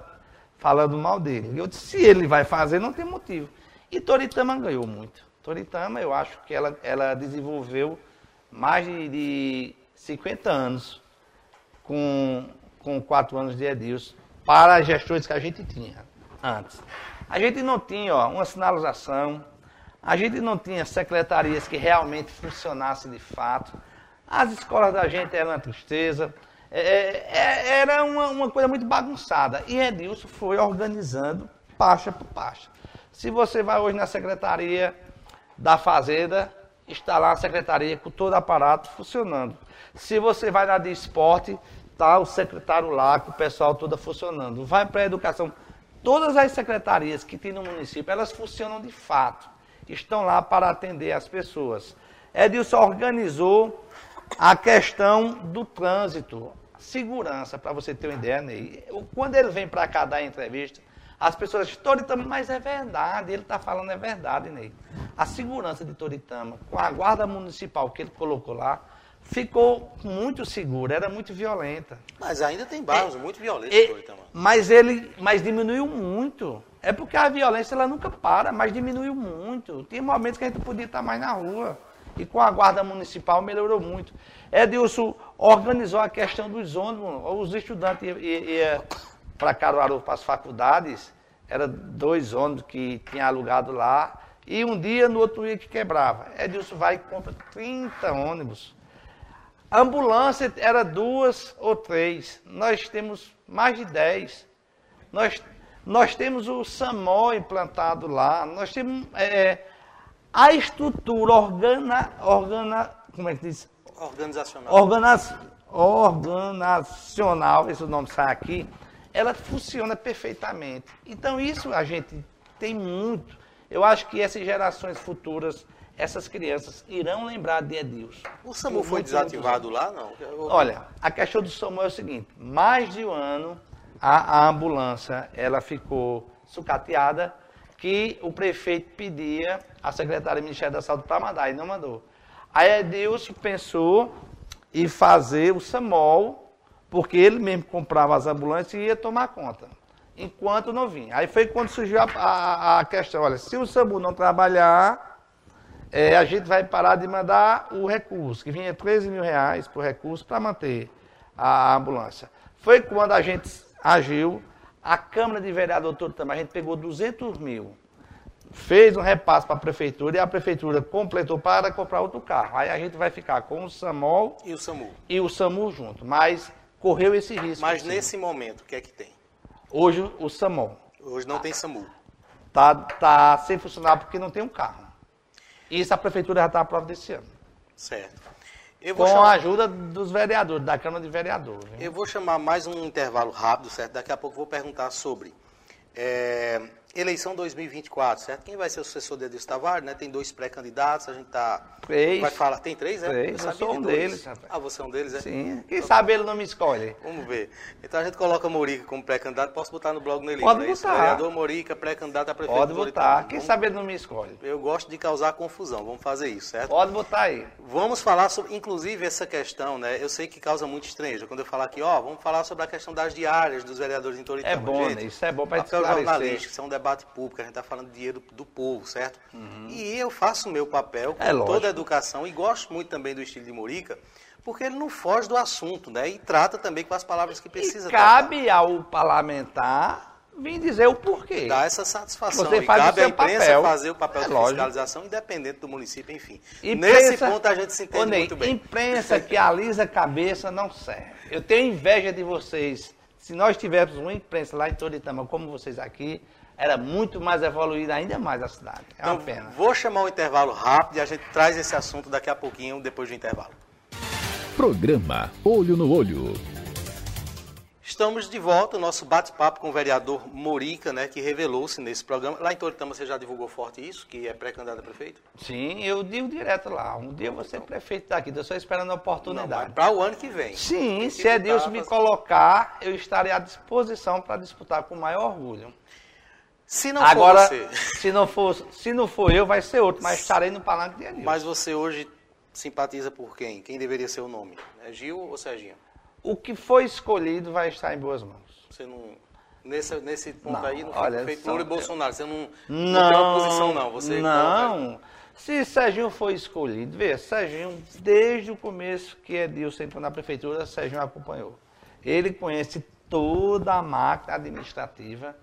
[SPEAKER 3] falando mal dele. Eu disse, se ele vai fazer, não tem motivo. E Toritama ganhou muito. Toritama, eu acho que ela, ela desenvolveu mais de, de 50 anos com, com quatro anos de Edilson para as gestões que a gente tinha antes. A gente não tinha ó, uma sinalização, a gente não tinha secretarias que realmente funcionassem de fato. As escolas da gente eram uma tristeza, é, é, era uma, uma, coisa muito bagunçada. E Edilson foi organizando pasta por pasta. Se você vai hoje na secretaria da Fazenda, está lá a secretaria com todo o aparato funcionando. Se você vai na de esporte, está o secretário lá com o pessoal todo funcionando. Vai para a educação Todas as secretarias que tem no município, elas funcionam de fato. Estão lá para atender as pessoas. Edilson organizou a questão do trânsito, segurança, para você ter uma ideia, Ney. Quando ele vem para cá dar entrevista, as pessoas dizem, Toritama, mas é verdade, ele está falando é verdade, Ney. A segurança de Toritama, com a guarda municipal que ele colocou lá, ficou muito segura, era muito violenta.
[SPEAKER 2] Mas ainda tem bairros é, muito violentos, é,
[SPEAKER 3] Mas ele, mas diminuiu muito. É porque a violência ela nunca para, mas diminuiu muito. Tem momentos que a gente podia estar mais na rua. E com a guarda municipal melhorou muito. Edilson organizou a questão dos ônibus. Os estudantes iam para Caruaru, para as faculdades. Era dois ônibus que tinha alugado lá. E um dia, no outro dia que quebrava. Edilson vai e compra 30 ônibus ambulância era duas ou três. Nós temos mais de dez. Nós, nós temos o SAMO implantado lá. Nós temos é, a estrutura organa, organa, como é que diz?
[SPEAKER 2] Organizacional.
[SPEAKER 3] Organa, organizacional, esse nome sai aqui. Ela funciona perfeitamente. Então isso a gente tem muito. Eu acho que essas gerações futuras essas crianças irão lembrar de Edilson.
[SPEAKER 2] O SAMU foi desativado lá, não?
[SPEAKER 3] Olha, a questão do SAMU é o seguinte, mais de um ano a, a ambulância ela ficou sucateada, que o prefeito pedia a secretária do Ministério da Saúde para mandar, e não mandou. Aí Edilson pensou em fazer o SAMOL, porque ele mesmo comprava as ambulâncias e ia tomar conta, enquanto não vinha. Aí foi quando surgiu a, a, a questão, olha, se o SAMU não trabalhar, é, a gente vai parar de mandar o recurso, que vinha 13 mil reais por recurso para manter a ambulância. Foi quando a gente agiu, a Câmara de Vereadores também, a gente pegou 200 mil, fez um repasse para a Prefeitura e a Prefeitura completou para comprar outro carro. Aí a gente vai ficar com o SAMOL
[SPEAKER 2] e o SAMU,
[SPEAKER 3] e o SAMU junto, mas correu esse risco.
[SPEAKER 2] Mas assim. nesse momento, o que é que tem?
[SPEAKER 3] Hoje o SAMOL.
[SPEAKER 2] Hoje não tem SAMU.
[SPEAKER 3] Tá, tá sem funcionar porque não tem um carro. Isso a prefeitura já está providenciando.
[SPEAKER 2] Certo.
[SPEAKER 3] Com chamar... a ajuda dos vereadores, da Câmara de Vereadores.
[SPEAKER 2] Eu vou chamar mais um intervalo rápido, certo? Daqui a pouco vou perguntar sobre é, eleição 2024, certo? Quem vai ser o sucessor de Edilson Tavares, né? Tem dois pré-candidatos, a gente tá...
[SPEAKER 3] Três.
[SPEAKER 2] Vai falar... Tem três,
[SPEAKER 3] é? Três, eu, eu sou um deles. Rapaz.
[SPEAKER 2] Ah, você é um deles, é?
[SPEAKER 3] Sim. Quem sabe ele não me escolhe.
[SPEAKER 2] Vamos ver. Então a gente coloca Morica como pré-candidato, posso botar no blog no Elite,
[SPEAKER 3] Pode é botar.
[SPEAKER 2] Vereador Morica, pré-candidato a prefeito.
[SPEAKER 3] Pode botar. Quem Vamos... sabe ele não me escolhe.
[SPEAKER 2] Eu gosto de causar confusão, vamos fazer isso, certo?
[SPEAKER 3] Pode botar aí.
[SPEAKER 2] Vamos falar sobre, inclusive, essa questão, né? Eu sei que causa muito estranho. Quando eu falar aqui, ó, vamos falar sobre a questão das diárias dos vereadores em Toritama.
[SPEAKER 3] É bom,
[SPEAKER 2] gente,
[SPEAKER 3] né? Isso é bom para esclarecer.
[SPEAKER 2] jornalístico, é um debate público, a gente está falando de dinheiro do povo, certo? E eu faço o meu papel com
[SPEAKER 3] É
[SPEAKER 2] toda a educação e gosto muito também do estilo de Morica, porque ele não foge do assunto, né? E trata também com as palavras que precisa
[SPEAKER 3] E cabe ao parlamentar vir dizer o porquê.
[SPEAKER 2] dar essa satisfação.
[SPEAKER 3] Você
[SPEAKER 2] e
[SPEAKER 3] faz
[SPEAKER 2] cabe à imprensa
[SPEAKER 3] papel.
[SPEAKER 2] fazer o papel
[SPEAKER 3] É
[SPEAKER 2] de
[SPEAKER 3] lógico.
[SPEAKER 2] fiscalização, independente do município, enfim.
[SPEAKER 3] Imprensa-
[SPEAKER 2] Nesse ponto a gente se entende muito bem.
[SPEAKER 3] Imprensa que alisa a cabeça não serve. Eu tenho inveja de vocês. Se nós tivéssemos uma imprensa lá em Toritama, como vocês aqui, era muito mais evoluída ainda mais a cidade. É uma
[SPEAKER 2] Então,
[SPEAKER 3] pena.
[SPEAKER 2] vou chamar um intervalo rápido e a gente traz esse assunto daqui a pouquinho, depois do intervalo.
[SPEAKER 1] Programa Olho no Olho.
[SPEAKER 2] Estamos de volta, o nosso bate-papo com o vereador Morica, né, que revelou-se nesse programa. Lá em Toritama você já divulgou forte isso, que é pré-candidato a prefeito?
[SPEAKER 3] Sim, eu digo direto lá. Um dia eu vou ser prefeito daqui, estou só esperando a
[SPEAKER 2] Não,
[SPEAKER 3] oportunidade.
[SPEAKER 2] para o ano que vem.
[SPEAKER 3] Sim, se é Deus me colocar, eu estarei à disposição para disputar com o maior orgulho.
[SPEAKER 2] Se não
[SPEAKER 3] Agora,
[SPEAKER 2] for você, [LAUGHS]
[SPEAKER 3] se não for, se não for eu, vai ser outro, mas estarei no palanque de Deus.
[SPEAKER 2] mas você hoje simpatiza por quem? Quem deveria ser o nome? É Gil ou Serginho?
[SPEAKER 3] O que foi escolhido vai estar em boas mãos.
[SPEAKER 2] Você não... Nesse, nesse ponto
[SPEAKER 3] Não,
[SPEAKER 2] aí não
[SPEAKER 3] olha,
[SPEAKER 2] feito Lula e Bolsonaro. Você não, não,
[SPEAKER 3] Não,
[SPEAKER 2] tem uma posição, não. Você coloca-
[SPEAKER 3] não. Se Serginho foi escolhido, vê, Serginho, desde o começo que Edilson entrou na prefeitura, Serginho acompanhou. Ele conhece toda a máquina administrativa,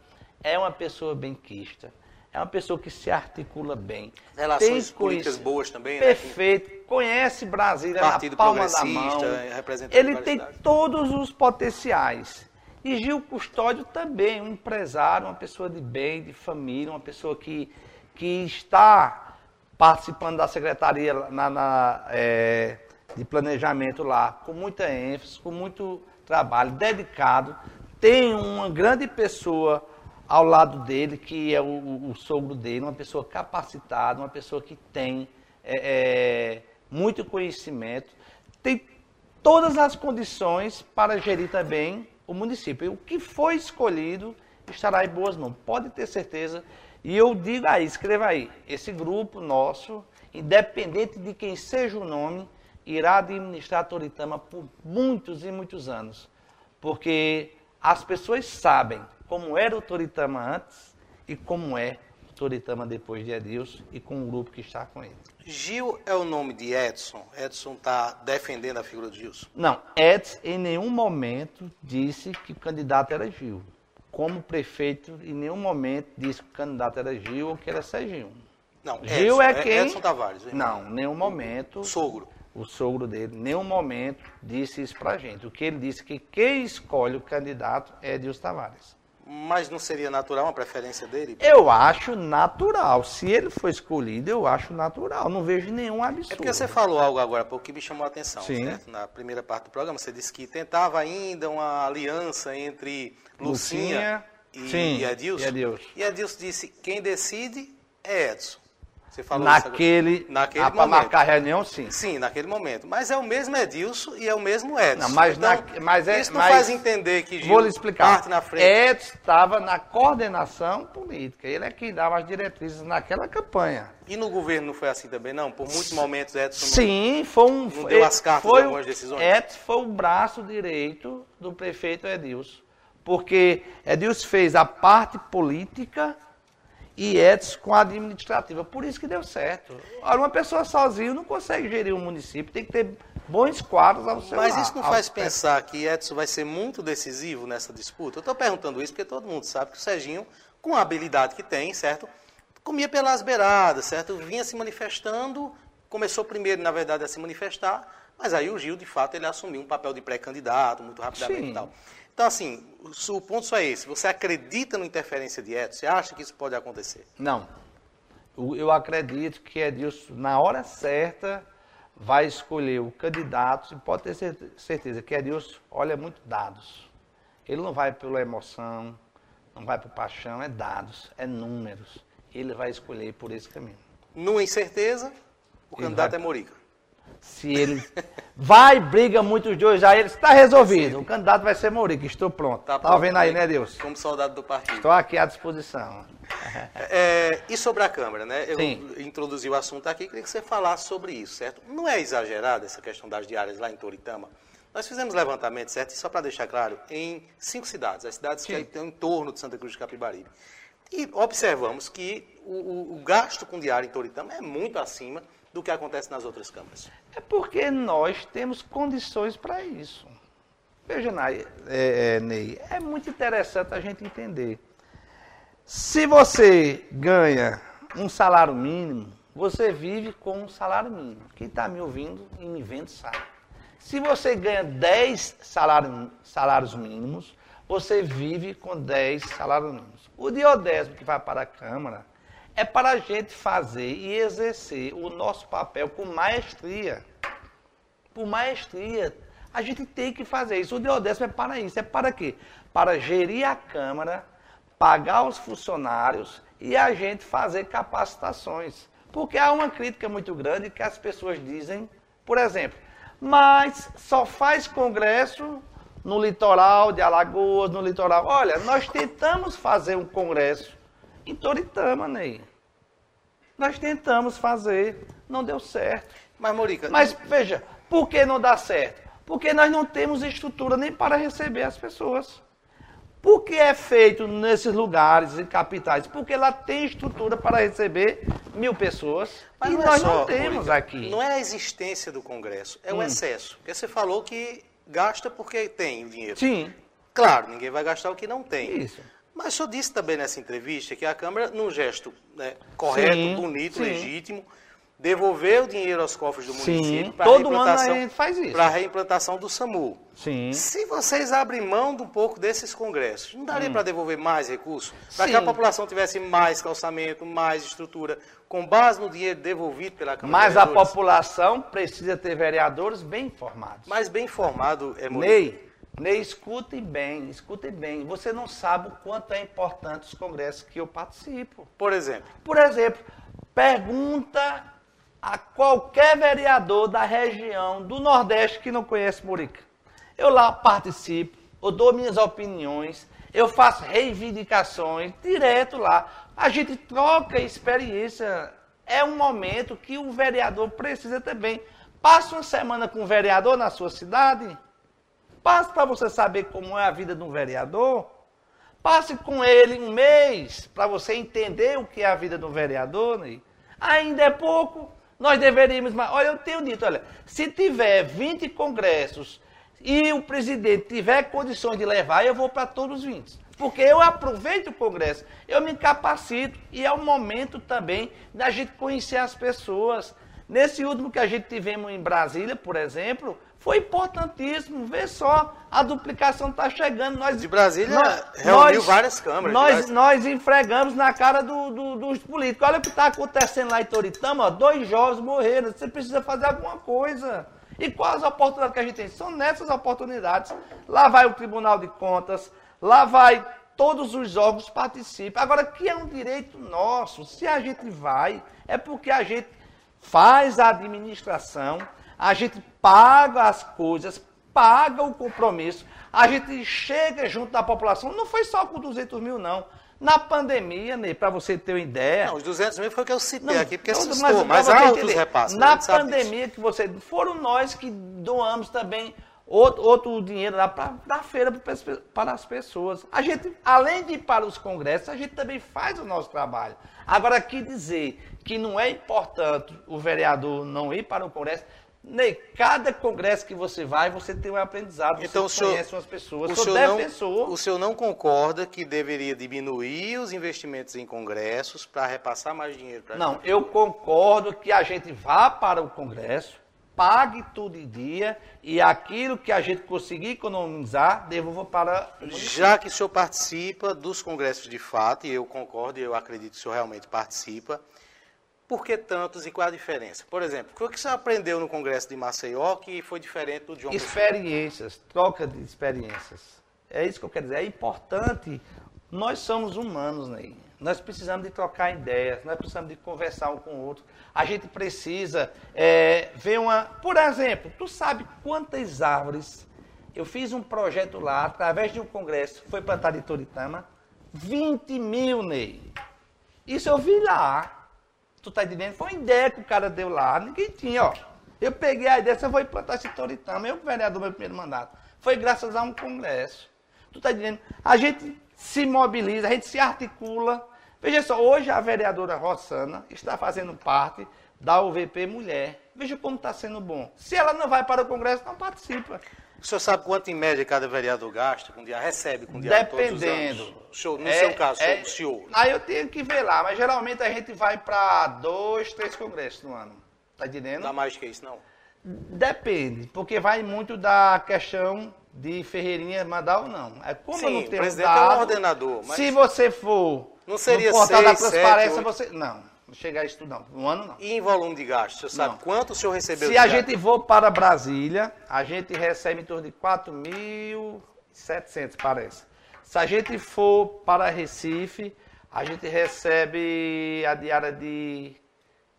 [SPEAKER 3] é uma pessoa benquista, é uma pessoa que se articula bem.
[SPEAKER 2] Relações
[SPEAKER 3] tem
[SPEAKER 2] políticas boas também, né?
[SPEAKER 3] Perfeito, conhece Brasília
[SPEAKER 2] Partido
[SPEAKER 3] na palma da mão.
[SPEAKER 2] é,
[SPEAKER 3] Ele tem todos os potenciais. E Gil Custódio também, um empresário, uma pessoa de bem, de família, uma pessoa que, que está participando da secretaria na, na, é, de planejamento lá, com muita ênfase, com muito trabalho, dedicado. Tem uma grande pessoa ao lado dele, que é o, o- sogro dele, uma pessoa capacitada, uma pessoa que tem é, é, muito conhecimento, tem todas as condições para gerir também o município. E o que foi escolhido estará em boas mãos, pode ter certeza. E eu digo aí, escreva aí, esse grupo nosso, independente de quem seja o nome, irá administrar Toritama por muitos e muitos anos. Porque as pessoas sabem como era o Toritama antes e como é o Toritama depois de Edilson e com o grupo que está com ele.
[SPEAKER 2] Gil é o nome de Edson. Edson está defendendo a figura de Gilson.
[SPEAKER 3] Não, Edson em nenhum momento disse que o candidato era Gil. Como prefeito, em nenhum momento disse que o candidato era Gil ou que era Serginho.
[SPEAKER 2] Não,
[SPEAKER 3] Gil
[SPEAKER 2] Edson,
[SPEAKER 3] é quem?
[SPEAKER 2] Edson Tavares. o irmão.
[SPEAKER 3] Não, em nenhum momento.
[SPEAKER 2] Sogro.
[SPEAKER 3] O sogro dele, em nenhum momento disse isso pra gente. O que ele disse é que quem escolhe o candidato é Edilson Tavares.
[SPEAKER 2] Mas não seria natural uma preferência dele?
[SPEAKER 3] Eu acho natural. Se ele for escolhido, eu acho natural. Não vejo nenhum absurdo.
[SPEAKER 2] É porque você falou algo agora há pouco que me chamou a atenção.
[SPEAKER 3] Sim.
[SPEAKER 2] certo? Na primeira parte do programa, você disse que tentava ainda uma aliança entre Lucinha,
[SPEAKER 3] Lucinha,
[SPEAKER 2] e,
[SPEAKER 3] sim,
[SPEAKER 2] e
[SPEAKER 3] e Edilson.
[SPEAKER 2] E Edilson disse: quem decide é Edson. Você falou.
[SPEAKER 3] Naquele.
[SPEAKER 2] naquele
[SPEAKER 3] ah,
[SPEAKER 2] momento.
[SPEAKER 3] marcar reunião, sim.
[SPEAKER 2] Sim, naquele momento. Mas é o mesmo Edilson e é o mesmo Edson.
[SPEAKER 3] Não, mas
[SPEAKER 2] então,
[SPEAKER 3] na- mas é-
[SPEAKER 2] isso não
[SPEAKER 3] mas-
[SPEAKER 2] faz entender que Gil
[SPEAKER 3] Vou lhe explicar.
[SPEAKER 2] parte na frente.
[SPEAKER 3] Edson estava na coordenação política. Ele é quem dava as diretrizes naquela campanha.
[SPEAKER 2] E no governo não foi assim também, não? Por muitos momentos Edson não-
[SPEAKER 3] Sim, foi um.
[SPEAKER 2] Não deu as cartas
[SPEAKER 3] foi
[SPEAKER 2] algumas decisões?
[SPEAKER 3] Edson foi o braço direito do prefeito Edilson. Porque Edilson fez a parte política e Edson com a administrativa. Por isso que deu certo. Uma pessoa sozinha não consegue gerir um município, tem que ter bons quadros ao seu
[SPEAKER 2] Mas isso não faz
[SPEAKER 3] pé.
[SPEAKER 2] pensar que Edson vai ser muito decisivo nessa disputa? Eu estou perguntando isso porque todo mundo sabe que o Serginho, com a habilidade que tem, certo? Comia pelas beiradas, certo? Vinha se manifestando, começou primeiro, na verdade, a se manifestar, mas aí o Gil, de fato, ele assumiu um papel de pré-candidato muito rapidamente
[SPEAKER 3] Sim.
[SPEAKER 2] e tal. Então, assim, o, ponto só é esse. Você acredita na interferência de Edson? Você acha que isso pode acontecer?
[SPEAKER 3] Não. Eu acredito que Edilson, na hora certa, vai escolher o candidato e pode ter cer- certeza que Edilson olha muito dados. Ele não vai pela emoção, não vai por paixão, é dados, é números. Ele vai escolher por esse caminho.
[SPEAKER 2] Numa incerteza, o
[SPEAKER 3] Ele
[SPEAKER 2] candidato
[SPEAKER 3] vai-
[SPEAKER 2] é Morica.
[SPEAKER 3] Se ele vai, briga muito os dois, aí ele está resolvido. O candidato vai ser Morica, estou pronto. Tá,
[SPEAKER 2] pronto,
[SPEAKER 3] vendo aí,
[SPEAKER 2] né?
[SPEAKER 3] Deus?
[SPEAKER 2] Como soldado do partido.
[SPEAKER 3] Estou aqui à disposição.
[SPEAKER 2] É, e sobre a Câmara, né? Eu
[SPEAKER 3] Sim.
[SPEAKER 2] introduzi o assunto aqui, queria que você falasse sobre isso, certo? Não é exagerada essa questão das diárias lá em Toritama? Nós fizemos levantamento, certo? E só para deixar claro, em cinco cidades, as cidades que
[SPEAKER 3] Sim.
[SPEAKER 2] aí estão em torno de Santa Cruz de Capibaribe. E observamos que o, o, o gasto com diário em Toritama é muito acima do que acontece nas outras câmaras.
[SPEAKER 3] É porque nós temos condições para isso. Veja, Ney, é, é, Ney, é muito interessante a gente entender. Se você ganha um salário mínimo, você vive com um salário mínimo. Quem está me ouvindo e me vendo sabe. Se você ganha 10 salário, salários mínimos, você vive com 10 salários mínimos. O diodésimo que vai para a Câmara é para a gente fazer e exercer o nosso papel com maestria. Por maestria. A gente tem que fazer isso. O diodésimo é para isso. É para quê? Para gerir a Câmara, pagar os funcionários e a gente fazer capacitações. Porque há uma crítica muito grande que as pessoas dizem, por exemplo, mas só faz congresso no litoral de Alagoas, no litoral. Olha, nós tentamos fazer um congresso em Toritama, Ney. Nós tentamos fazer, não deu certo.
[SPEAKER 2] Mas, Morica...
[SPEAKER 3] Mas, veja, por que não dá certo? Porque nós não temos estrutura nem para receber as pessoas. Por que é feito nesses lugares, em capitais? Porque lá tem estrutura para receber mil pessoas. Mas e não é nós é só, não temos Morica, aqui.
[SPEAKER 2] Não é a existência do Congresso, é hum. o excesso. Porque você falou que gasta porque tem dinheiro.
[SPEAKER 3] Sim.
[SPEAKER 2] Claro, ninguém vai gastar o que não tem.
[SPEAKER 3] Isso.
[SPEAKER 2] Mas o senhor disse também nessa entrevista que a Câmara, num gesto né, correto, sim, bonito, sim. legítimo, devolver o dinheiro aos cofres do município
[SPEAKER 3] para todo ano a gente faz isso.
[SPEAKER 2] Para a reimplantação do SAMU.
[SPEAKER 3] Sim.
[SPEAKER 2] Se vocês abrem mão de um pouco desses congressos, não daria hum. para devolver mais recursos? Para que a população tivesse mais calçamento, mais estrutura, com base no dinheiro devolvido pela Câmara
[SPEAKER 3] Mas a população precisa ter vereadores bem informados.
[SPEAKER 2] Mais bem informado é
[SPEAKER 3] muito. Ney, Ney, escute bem, escute bem. Você não sabe o quanto é importante os congressos que eu participo.
[SPEAKER 2] Por exemplo?
[SPEAKER 3] Por exemplo, pergunta a qualquer vereador da região do Nordeste que não conhece Murica. Eu lá participo, eu dou minhas opiniões, eu faço reivindicações direto lá. A gente troca experiência. É um momento que o vereador precisa também. Passa uma semana com o vereador na sua cidade. Passe para você saber como é a vida de um vereador. Passe com ele um mês para você entender o que é a vida de um vereador. Né? Ainda é pouco. Nós deveríamos, olha, eu tenho dito, olha, se tiver 20 congressos e o presidente tiver condições de levar, eu vou para todos os 20. Porque eu aproveito o congresso, eu me capacito e é o momento também da gente conhecer as pessoas. Nesse último que a gente tivemos em Brasília, por exemplo, foi importantíssimo. Vê só, a duplicação está chegando. Nós,
[SPEAKER 2] de Brasília nós, reuniu nós, várias câmaras.
[SPEAKER 3] Nós, nós enfregamos na cara do, do, dos políticos. Olha o que está acontecendo lá em Toritama, ó, dois jovens morreram. Você precisa fazer alguma coisa. E quais as oportunidades que a gente tem? São nessas oportunidades. Lá vai o Tribunal de Contas, lá vai todos os órgãos participam. Agora, que é um direito nosso, se a gente vai, é porque a gente faz a administração, a gente paga as coisas, paga o compromisso, a gente chega junto da população, não foi só com 200 mil, não. Na pandemia, Ney, para você ter uma ideia.
[SPEAKER 2] Não, os 200 mil foi o que eu citei não, aqui, porque assustou, mas, mas há outros repasses.
[SPEAKER 3] Na pandemia que você. Foram nós que doamos também outro, outro dinheiro lá para dar feira para as pessoas. A gente, além de ir para os congressos, a gente também faz o nosso trabalho. Agora, aqui dizer que não é importante o vereador não ir para o congresso, Ney, cada congresso que você vai, você tem um aprendizado,
[SPEAKER 2] então,
[SPEAKER 3] você conhece umas pessoas,
[SPEAKER 2] o senhor. Não, o senhor não concorda que deveria diminuir os investimentos em congressos para repassar mais dinheiro para
[SPEAKER 3] Não, gente? eu concordo que a gente vá para o congresso, pague tudo em dia e aquilo que a gente conseguir economizar, devolva para
[SPEAKER 2] Já que o senhor participa dos congressos de fato, e eu concordo e eu acredito que o senhor realmente participa, por que tantos e qual a diferença? Por exemplo, o que você aprendeu no Congresso de Maceió que foi diferente do João
[SPEAKER 3] Experiências, troca de experiências. É isso que eu quero dizer. É importante. Nós somos humanos, né? Nós precisamos de trocar ideias, nós precisamos de conversar um com o outro. A gente precisa é, ver uma. Por exemplo, tu sabe quantas árvores eu fiz um projeto lá, através de um congresso, foi plantado em Toritama? 20 mil, Ney. Isso eu vi lá. Tu tá entendendo? Foi uma ideia que o cara deu lá, ninguém tinha, ó. Eu peguei a ideia, você vai implantar esse Toritama, eu vereador meu primeiro mandato. Foi graças a um congresso. Tu tá entendendo? A gente se mobiliza, a gente se articula. Veja só, hoje a vereadora Rossana está fazendo parte da UVP Mulher. Veja como está sendo bom. Se ela não vai para o Congresso, não participa.
[SPEAKER 2] O senhor sabe quanto em média cada vereador gasta com dia recebe com dia
[SPEAKER 3] Dependendo.
[SPEAKER 2] Todos os no
[SPEAKER 3] É-
[SPEAKER 2] seu caso,
[SPEAKER 3] é-
[SPEAKER 2] o senhor.
[SPEAKER 3] Aí eu tenho que ver lá, mas geralmente a gente vai para dois, três congressos no ano. Tá entendendo?
[SPEAKER 2] Dá mais que isso, não?
[SPEAKER 3] Depende, porque vai muito da questão de Ferreirinha mandar ou não. É como
[SPEAKER 2] Sim,
[SPEAKER 3] eu não
[SPEAKER 2] o
[SPEAKER 3] tenho
[SPEAKER 2] presidente é o
[SPEAKER 3] dado,
[SPEAKER 2] ordenador, mas-
[SPEAKER 3] Se você for
[SPEAKER 2] Não seria
[SPEAKER 3] no portal da
[SPEAKER 2] seis,
[SPEAKER 3] transparência,
[SPEAKER 2] sete,
[SPEAKER 3] você. Não, não chega a não. Um ano não.
[SPEAKER 2] E em volume de gasto, o senhor sabe
[SPEAKER 3] Não.
[SPEAKER 2] quanto o senhor recebeu
[SPEAKER 3] Se a
[SPEAKER 2] gasto?
[SPEAKER 3] gente for para Brasília, a gente recebe em torno de 4.700, parece. Se a gente for para Recife, a gente recebe a diária de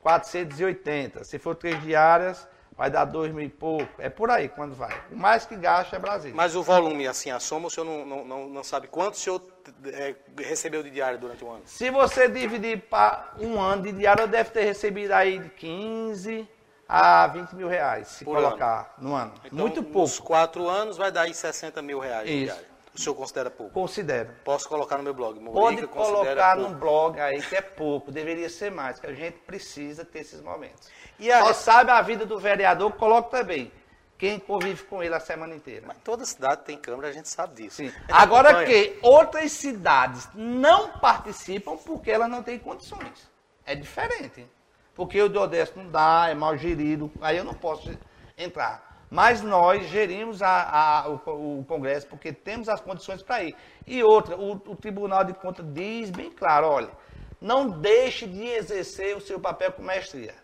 [SPEAKER 3] 480. Se for três diárias, vai dar dois mil e pouco. É por aí quando vai. O mais que gasta é Brasília.
[SPEAKER 2] Mas o volume, assim, a soma, o senhor não, não, não, não sabe quanto o senhor é, recebeu de diário durante o ano?
[SPEAKER 3] Se você dividir para um ano de diário, deve ter recebido aí de 15 a 20 mil reais, se
[SPEAKER 2] Por
[SPEAKER 3] colocar no ano.
[SPEAKER 2] Então,
[SPEAKER 3] Muito
[SPEAKER 2] Nos
[SPEAKER 3] pouco,
[SPEAKER 2] quatro anos vai dar aí 60 mil reais de
[SPEAKER 3] Isso.
[SPEAKER 2] diário. O senhor considera pouco?
[SPEAKER 3] considero.
[SPEAKER 2] Posso colocar no meu blog.
[SPEAKER 3] Pode colocar no blog aí que é pouco, deveria ser mais, que a gente precisa ter esses momentos.
[SPEAKER 2] E a-
[SPEAKER 3] Só sabe a vida do vereador, coloca também. Quem convive com ele a semana inteira.
[SPEAKER 2] Mas toda cidade tem câmera, a gente sabe disso.
[SPEAKER 3] Sim. Agora
[SPEAKER 2] acompanha.
[SPEAKER 3] que outras cidades não participam porque elas não têm condições. É diferente. Porque o do Odeste não dá, é mal gerido, aí eu não posso entrar. Mas nós gerimos a- a- o, o Congresso porque temos as condições para ir. E outra, o, o Tribunal de Contas diz bem claro, olha, não deixe de exercer o seu papel com mestria.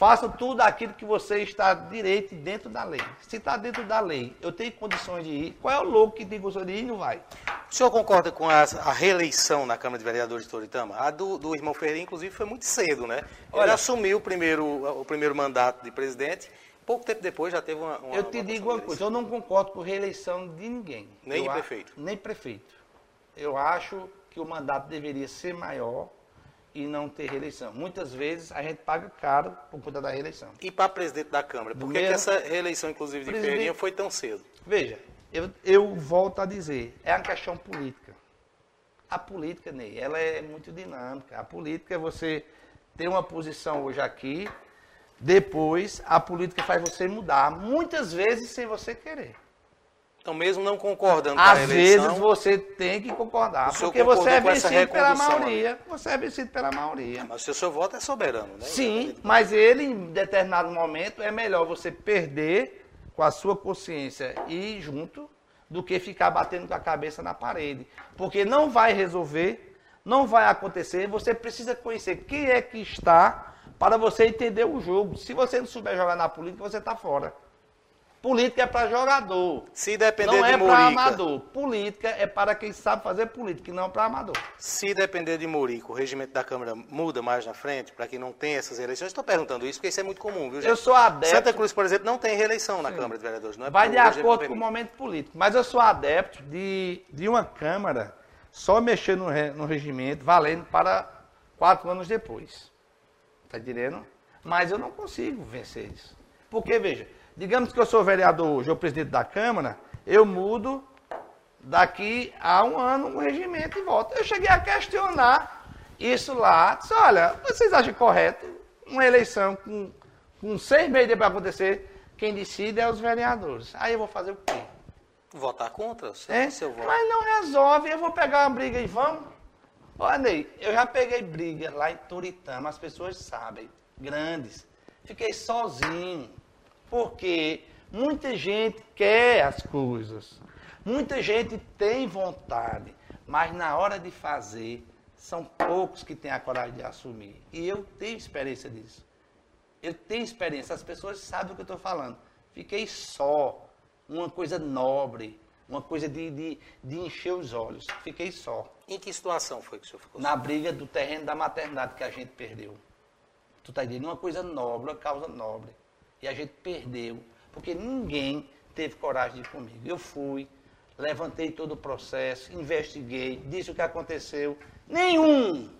[SPEAKER 3] Faça tudo aquilo que você está direito dentro da lei. Se está dentro da lei, eu tenho condições de ir. Qual é o louco que tem condições de ir e não vai?
[SPEAKER 2] O senhor concorda com a, a reeleição na Câmara de Vereadores de Toritama? A do, do irmão Ferreira, inclusive, foi muito cedo, né? Ele
[SPEAKER 3] Olha-
[SPEAKER 2] assumiu o primeiro, o primeiro mandato de presidente, pouco tempo depois já teve uma. uma
[SPEAKER 3] Eu te digo uma coisa, eu não concordo com reeleição de ninguém.
[SPEAKER 2] Nem
[SPEAKER 3] Eu
[SPEAKER 2] de
[SPEAKER 3] a-
[SPEAKER 2] prefeito?
[SPEAKER 3] Nem prefeito. Eu acho que o mandato deveria ser maior e não ter reeleição. Muitas vezes a gente paga caro por conta da reeleição.
[SPEAKER 2] E para presidente da Câmara? Por que, que essa reeleição, inclusive, de
[SPEAKER 3] Presidente-
[SPEAKER 2] Ferreirinha foi tão cedo?
[SPEAKER 3] Veja, eu, eu volto a dizer, é uma questão política. A política, Ney, ela é muito dinâmica. A política é você ter uma posição hoje aqui, depois a política faz você mudar, muitas vezes sem você querer.
[SPEAKER 2] Então, mesmo não concordando com a
[SPEAKER 3] Às
[SPEAKER 2] reeleição,
[SPEAKER 3] vezes você tem que concordar, porque você é vencido pela
[SPEAKER 2] recondução,
[SPEAKER 3] maioria. Você é vencido pela maioria.
[SPEAKER 2] mas o seu voto é soberano, né?
[SPEAKER 3] Sim, mas ele, em determinado momento, é melhor você perder com a sua consciência e ir junto do que ficar batendo com a cabeça na parede. Porque não vai resolver, não vai acontecer. Você precisa conhecer quem é que está para você entender o jogo. Se você não souber jogar na política, você está fora. Política é para jogador.
[SPEAKER 2] Se depender
[SPEAKER 3] Não é
[SPEAKER 2] de
[SPEAKER 3] para
[SPEAKER 2] Morica,
[SPEAKER 3] amador. Política é para quem sabe fazer política, e não para amador.
[SPEAKER 2] se depender de Morica, o regimento da Câmara muda mais na frente, para que não tenha essas eleições? Estou perguntando isso porque isso é muito comum, viu, gente?
[SPEAKER 3] Eu sou adepto.
[SPEAKER 2] Santa Cruz, por exemplo, não tem reeleição na Câmara de Vereadores. Não é
[SPEAKER 3] Vai de acordo com o momento político. Mas eu sou adepto de, de uma Câmara só mexer no, re- no regimento, valendo para quatro anos depois. Está entendendo? Mas eu não consigo vencer isso. Porque, veja, digamos que eu sou vereador hoje, ou presidente da Câmara, eu mudo daqui a um ano o regimento e volto. Eu cheguei a questionar isso lá. Disse, olha, vocês acham correto uma eleição com, com seis meses para acontecer, quem decide é os vereadores. Aí eu vou fazer o quê?
[SPEAKER 2] Votar contra? Seu,
[SPEAKER 3] É?
[SPEAKER 2] seu voto.
[SPEAKER 3] Mas não resolve, eu vou pegar uma briga e vamos. Olha, Ney, eu já peguei briga lá em Turitama, as pessoas sabem, grandes. Fiquei sozinho, porque muita gente quer as coisas, muita gente tem vontade, mas na hora de fazer, são poucos que têm a coragem de assumir. E eu tenho experiência disso. Eu tenho experiência, as pessoas sabem o que eu estou falando. Fiquei só, uma coisa nobre, uma coisa de, de, de encher os olhos. Fiquei só.
[SPEAKER 2] Em que situação foi que o senhor ficou?
[SPEAKER 3] Na briga do terreno da maternidade que a gente perdeu. Tu tá entendendo? Uma coisa nobre, uma causa nobre. E a gente perdeu, porque ninguém teve coragem de ir comigo. Eu fui, levantei todo o processo, investiguei, disse o que aconteceu. Nenhum,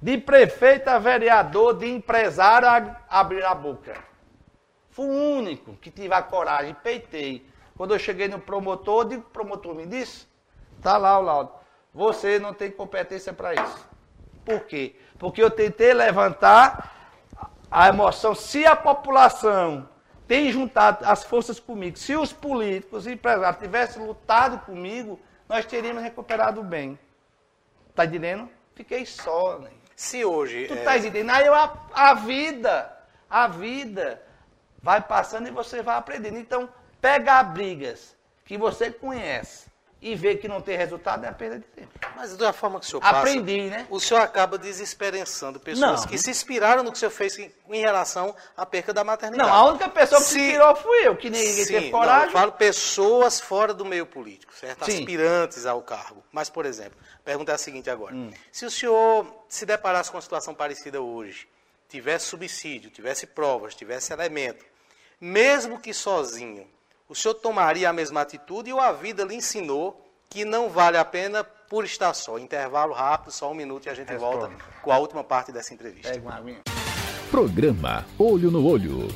[SPEAKER 3] de prefeito a vereador, de empresário a abrir a boca. Fui o único que tive a coragem, peitei. Quando eu cheguei no promotor, digo, promotor me disse, tá lá o laudo. Você não tem competência para isso. Por quê? Porque eu tentei levantar a emoção. Se a população tem juntado as forças comigo, se os políticos e empresários tivessem lutado comigo, nós teríamos recuperado bem. Tá entendendo? Fiquei só, né?
[SPEAKER 2] Se hoje.
[SPEAKER 3] Tu
[SPEAKER 2] é,
[SPEAKER 3] tá entendendo? Aí eu, a, a vida, a vida vai passando e você vai aprendendo. Então, pegar brigas que você conhece e ver que não tem resultado é a perda de tempo.
[SPEAKER 2] Mas da forma que o senhor passa,
[SPEAKER 3] Aprendi, né?
[SPEAKER 2] o senhor acaba desesperançando pessoas
[SPEAKER 3] Não.
[SPEAKER 2] que se inspiraram no que o senhor fez em, em relação à perca da maternidade.
[SPEAKER 3] Não, a única pessoa que se tirou fui eu, que ninguém
[SPEAKER 2] Sim,
[SPEAKER 3] teve
[SPEAKER 2] não,
[SPEAKER 3] coragem.
[SPEAKER 2] eu falo pessoas fora do meio político, certo?
[SPEAKER 3] Sim.
[SPEAKER 2] Aspirantes ao cargo. Mas, por exemplo, a pergunta é a seguinte agora.
[SPEAKER 3] Hum.
[SPEAKER 2] Se o senhor se deparasse com uma situação parecida hoje, tivesse subsídio, tivesse provas, tivesse elemento, mesmo que sozinho, o senhor tomaria a mesma atitude ou a vida lhe ensinou que não vale a pena por estar só? Intervalo rápido, só um minuto e a gente
[SPEAKER 3] Responda.
[SPEAKER 2] volta com a última parte dessa entrevista.
[SPEAKER 3] Aguinha.
[SPEAKER 1] Programa Olho no Olho.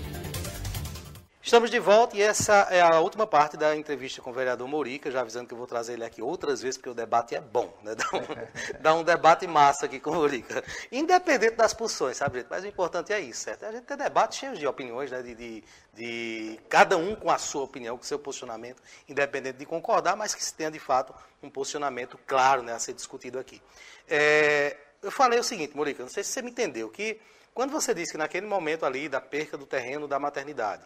[SPEAKER 2] Estamos de volta e essa é a última parte da entrevista com o vereador Mourica, já avisando que eu vou trazer ele aqui outras vezes, porque o debate é bom, né? Dá um, [LAUGHS] dá um debate massa aqui com o Mourica. Independente das posições, sabe, gente? Mas o importante é isso, certo? A gente tem debate cheio de opiniões, né? De, de, de cada um com a sua opinião, com o seu posicionamento, independente de concordar, mas que se tenha de fato um posicionamento claro né, a ser discutido aqui. É, eu falei o seguinte, Mourica, não sei se você me entendeu, que quando você disse que naquele momento ali da perca do terreno da maternidade,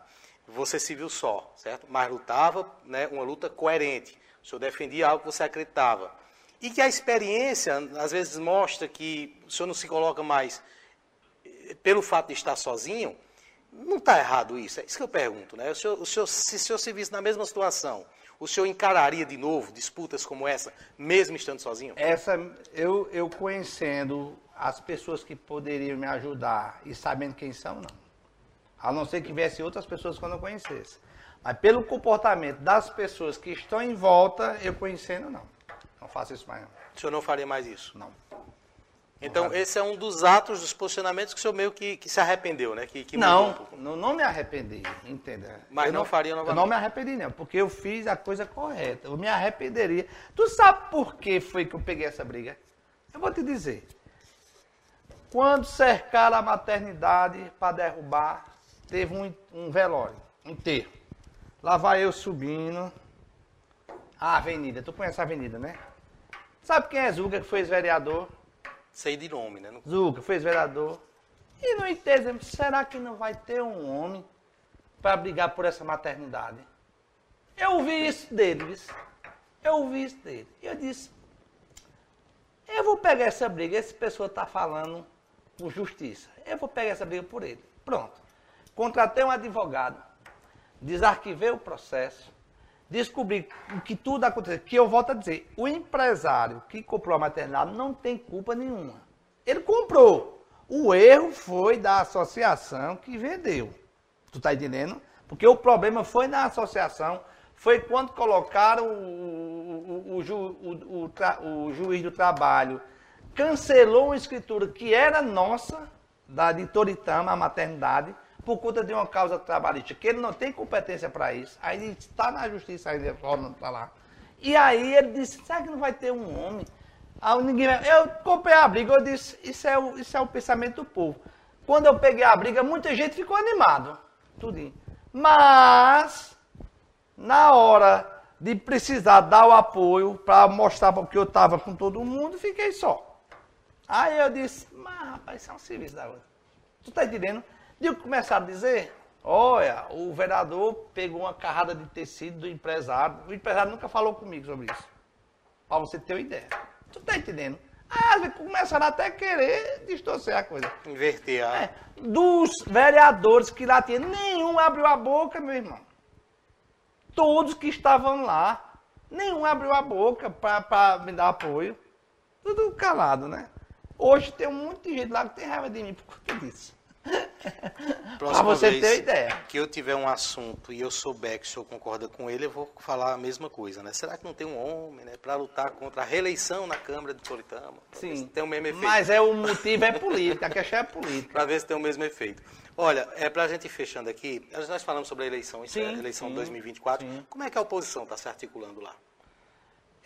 [SPEAKER 2] você se viu só, certo? Mas lutava, né, uma luta coerente. O senhor defendia algo que você acreditava. E que a experiência, às vezes, mostra que o senhor não se coloca mais eh, pelo fato de estar sozinho. Não está errado isso, é isso que eu pergunto. Né? O senhor, o senhor, se o senhor se visse na mesma situação, o senhor encararia de novo disputas como essa, mesmo estando sozinho?
[SPEAKER 3] Essa, eu, eu conhecendo as pessoas que poderiam me ajudar e sabendo quem são, não. A não ser que tivesse outras pessoas que eu não conhecesse. Mas pelo comportamento das pessoas que estão em volta, eu conhecendo, não. Não faço isso mais, não.
[SPEAKER 2] O senhor não faria mais isso?
[SPEAKER 3] não.
[SPEAKER 2] Então, esse é um dos atos, dos posicionamentos que o senhor meio que, que se arrependeu, né? Que, que um
[SPEAKER 3] Não, não, não me arrependi, entenda.
[SPEAKER 2] Mas
[SPEAKER 3] Eu
[SPEAKER 2] não faria novamente?
[SPEAKER 3] Eu não me arrependi, não, porque eu fiz a coisa correta. Eu me arrependeria. Tu sabe por que foi que eu peguei essa briga? Eu vou te dizer. Quando cercaram a maternidade para derrubar, teve um, um velório, um enterro. Lá vai eu subindo. A avenida, tu conhece a avenida, né? Sabe quem é Zuga, que foi ex-vereador?
[SPEAKER 2] Sei de nome, né? Não-
[SPEAKER 3] Zuca fez vereador. E não entendo, será que não vai ter um homem para brigar por essa maternidade? Eu ouvi isso dele, eu ouvi isso dele. E eu disse, eu vou pegar essa briga, essa pessoa está falando com justiça. Eu vou pegar essa briga por ele. Pronto. Contratei um advogado, desarquivei o processo, descobri o que tudo aconteceu. Que eu volto a dizer, o empresário que comprou a maternidade não tem culpa nenhuma. Ele comprou. O erro foi da associação que vendeu. Tu tá entendendo? Porque o problema foi na associação, foi quando colocaram o, o- o ju- o- tra- o juiz do trabalho, cancelou uma escritura que era nossa, da de Toritama, a maternidade, por conta de uma causa trabalhista, que ele não tem competência para isso. Aí ele está na justiça ainda, não está lá. E aí ele disse, será que não vai ter um homem? Aí ninguém Eu comprei a briga, eu disse, isso é, o, isso é o pensamento do povo. Quando eu peguei a briga, muita gente ficou animado. Tudinho. Mas, na hora de precisar dar o apoio para mostrar porque eu estava com todo mundo, fiquei só. Aí eu disse, mas rapaz, isso é um serviço da outra. Tu tá entendendo? De começaram a dizer, olha, o vereador pegou uma carrada de tecido do empresário. O empresário nunca falou comigo sobre isso. Pra você ter uma ideia. Tu tá entendendo? Aí vezes começaram até a querer distorcer a coisa.
[SPEAKER 2] Inverter a.
[SPEAKER 3] É, dos vereadores que lá tinha, nenhum abriu a boca, meu irmão. Todos que estavam lá, nenhum abriu a boca para me dar apoio. Tudo calado, né? Hoje tem um monte de gente lá que tem raiva de mim por conta disso. [LAUGHS]
[SPEAKER 2] Próxima
[SPEAKER 3] você
[SPEAKER 2] vez
[SPEAKER 3] ter ideia.
[SPEAKER 2] que eu tiver um assunto e eu souber que o senhor concorda com ele, eu vou falar a mesma coisa, né? Será que não tem um homem, né, para lutar contra a reeleição na Câmara de Toritama? Pra ver se
[SPEAKER 3] Sim.
[SPEAKER 2] Tem o mesmo efeito.
[SPEAKER 3] Mas é o motivo é política, a questão é política.
[SPEAKER 2] Para ver se tem o mesmo efeito. Olha, é para a gente ir fechando aqui, nós falamos sobre a eleição, isso é a
[SPEAKER 3] Sim,
[SPEAKER 2] eleição
[SPEAKER 3] sim,
[SPEAKER 2] 2024.
[SPEAKER 3] sim.
[SPEAKER 2] Como é que a oposição está se articulando lá?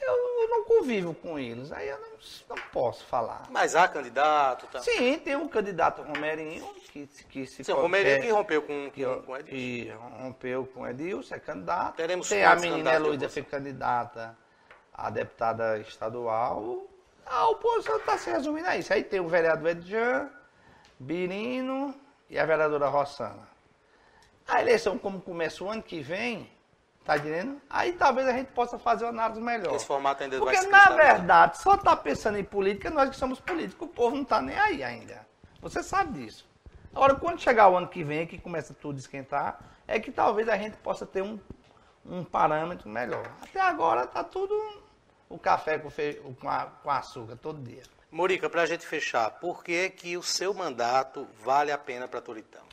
[SPEAKER 3] Eu não convivo com eles, aí eu não, não posso falar.
[SPEAKER 2] Mas há candidato, tá?
[SPEAKER 3] Sim, tem um candidato Romerinho que, que se
[SPEAKER 2] Sim, Romerinho que rompeu com,
[SPEAKER 3] que,
[SPEAKER 2] com, com Edilson.
[SPEAKER 3] que rompeu com Edilson, é candidato.
[SPEAKER 2] Teremos
[SPEAKER 3] tem a menina Heloísa foi candidata a deputada estadual. A oposição está se resumindo a isso. Aí tem o vereador Edjan, Birino e a vereadora Rossana. A eleição, como começa o ano que vem, tá entendendo? Aí talvez a gente possa fazer uma análise melhor.
[SPEAKER 2] Esse formato ainda vai
[SPEAKER 3] Porque,
[SPEAKER 2] se
[SPEAKER 3] na verdade, só tá pensando em política nós que somos políticos. O povo não tá nem aí ainda. Você sabe disso. Agora, quando chegar o ano que vem, que começa tudo a esquentar, é que talvez a gente possa ter um, um parâmetro melhor. Até agora tá tudo o café com, fe... com, a- com açúcar todo dia.
[SPEAKER 2] Morica, para a gente fechar, por que, que o seu mandato vale a pena para Toritama?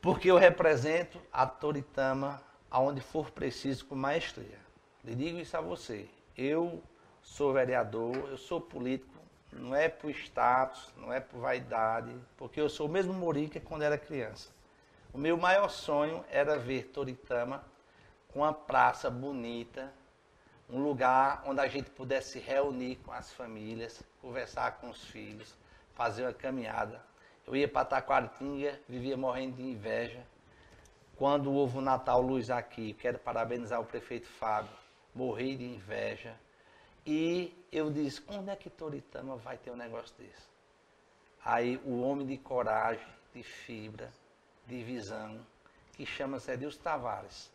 [SPEAKER 3] Porque eu represento a Toritama aonde for preciso com maestria. Lhe digo isso a você. Eu sou vereador, eu sou político, não é por status, não é por vaidade, porque eu sou o mesmo Morica quando era criança. O meu maior sonho era ver Toritama com uma praça bonita, um lugar onde a gente pudesse se reunir com as famílias, conversar com os filhos, fazer uma caminhada. Eu ia para Taquaritinga, vivia morrendo de inveja. Quando houve o Natal Luz aqui, quero parabenizar o prefeito Fábio, morri de inveja. E eu disse, onde é que Toritama vai ter um negócio desse? Aí o homem de coragem, de fibra, de visão, que chama-se Edilson Tavares,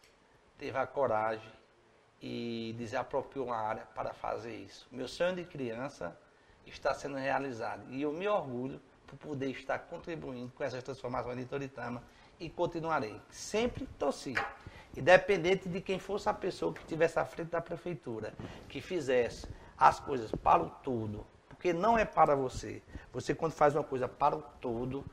[SPEAKER 3] teve a coragem e desapropriou uma área para fazer isso. Meu sonho de criança está sendo realizado e eu me orgulho por poder estar contribuindo com essas transformações de Toritama e continuarei. Sempre torci. Independente de quem fosse a pessoa que estivesse à frente da prefeitura, que fizesse as coisas para o todo, porque não é para você. Você quando faz uma coisa para o todo,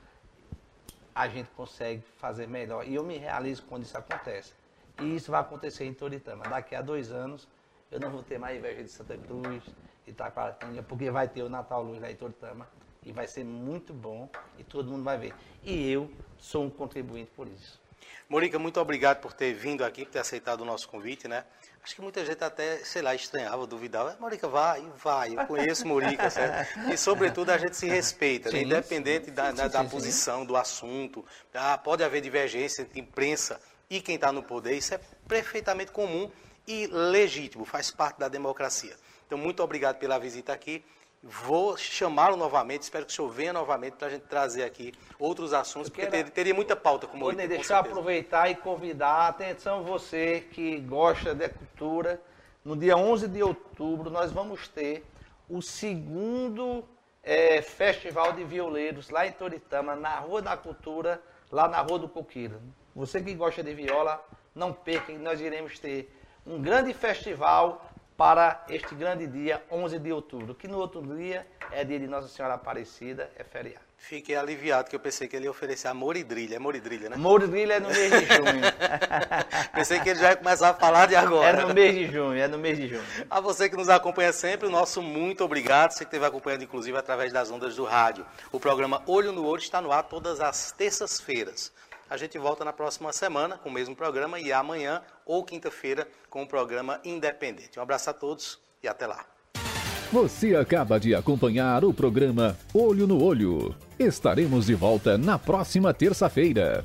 [SPEAKER 3] a gente consegue fazer melhor. E eu me realizo quando isso acontece. E isso vai acontecer em Toritama. Daqui a dois anos, eu não vou ter mais inveja de Santa Cruz, de Itaquaratinga, porque vai ter o Natal Luz lá em Toritama. E vai ser muito bom e todo mundo vai ver. E eu sou um contribuinte por isso.
[SPEAKER 2] Morica, muito obrigado por ter vindo aqui, por ter aceitado o nosso convite, né? Acho que muita gente até, sei lá, estranhava, duvidava. Morica, vai, vai, eu conheço Morica, certo? E, sobretudo, a gente se respeita, né?
[SPEAKER 3] Sim,
[SPEAKER 2] independente
[SPEAKER 3] sim.
[SPEAKER 2] da, da-
[SPEAKER 3] Sim,
[SPEAKER 2] da
[SPEAKER 3] sim, sim.
[SPEAKER 2] posição, do assunto. Ah, pode haver divergência entre imprensa e quem está no poder, isso é perfeitamente comum e legítimo, faz parte da democracia. Então, muito obrigado pela visita aqui. Vou chamá-lo novamente, espero que o senhor venha novamente para a gente trazer aqui outros assuntos, porque
[SPEAKER 3] quero-
[SPEAKER 2] ter- teria muita pauta com o
[SPEAKER 3] Vou
[SPEAKER 2] Morica, com
[SPEAKER 3] deixar eu aproveitar e convidar, atenção você que gosta de cultura, no dia 11 de outubro nós vamos ter o segundo eh, Festival de Violeiros lá em Toritama, na Rua da Cultura, lá na Rua do Coqueiro. Você que gosta de viola, não perca, nós iremos ter um grande festival para este grande dia, 11 de outubro, que no outro dia é dia de Nossa Senhora Aparecida, é feriado.
[SPEAKER 2] Fiquei aliviado, que eu pensei que ele ia oferecer a moridrilha. É moridrilha, né?
[SPEAKER 3] Mourilha é no mês de junho. [LAUGHS]
[SPEAKER 2] pensei que ele já ia começar a falar de agora.
[SPEAKER 3] É no mês de junho, é no mês de junho.
[SPEAKER 2] A você que nos acompanha sempre, o nosso muito obrigado. Você que esteve acompanhando, inclusive, através das ondas do rádio. O programa Olho no Olho está no ar todas as terças-feiras. A gente volta na próxima semana com o mesmo programa e amanhã ou quinta-feira com o programa Independente. Um abraço a todos e até lá.
[SPEAKER 1] Você acaba de acompanhar o programa Olho no Olho. Estaremos de volta na próxima terça-feira.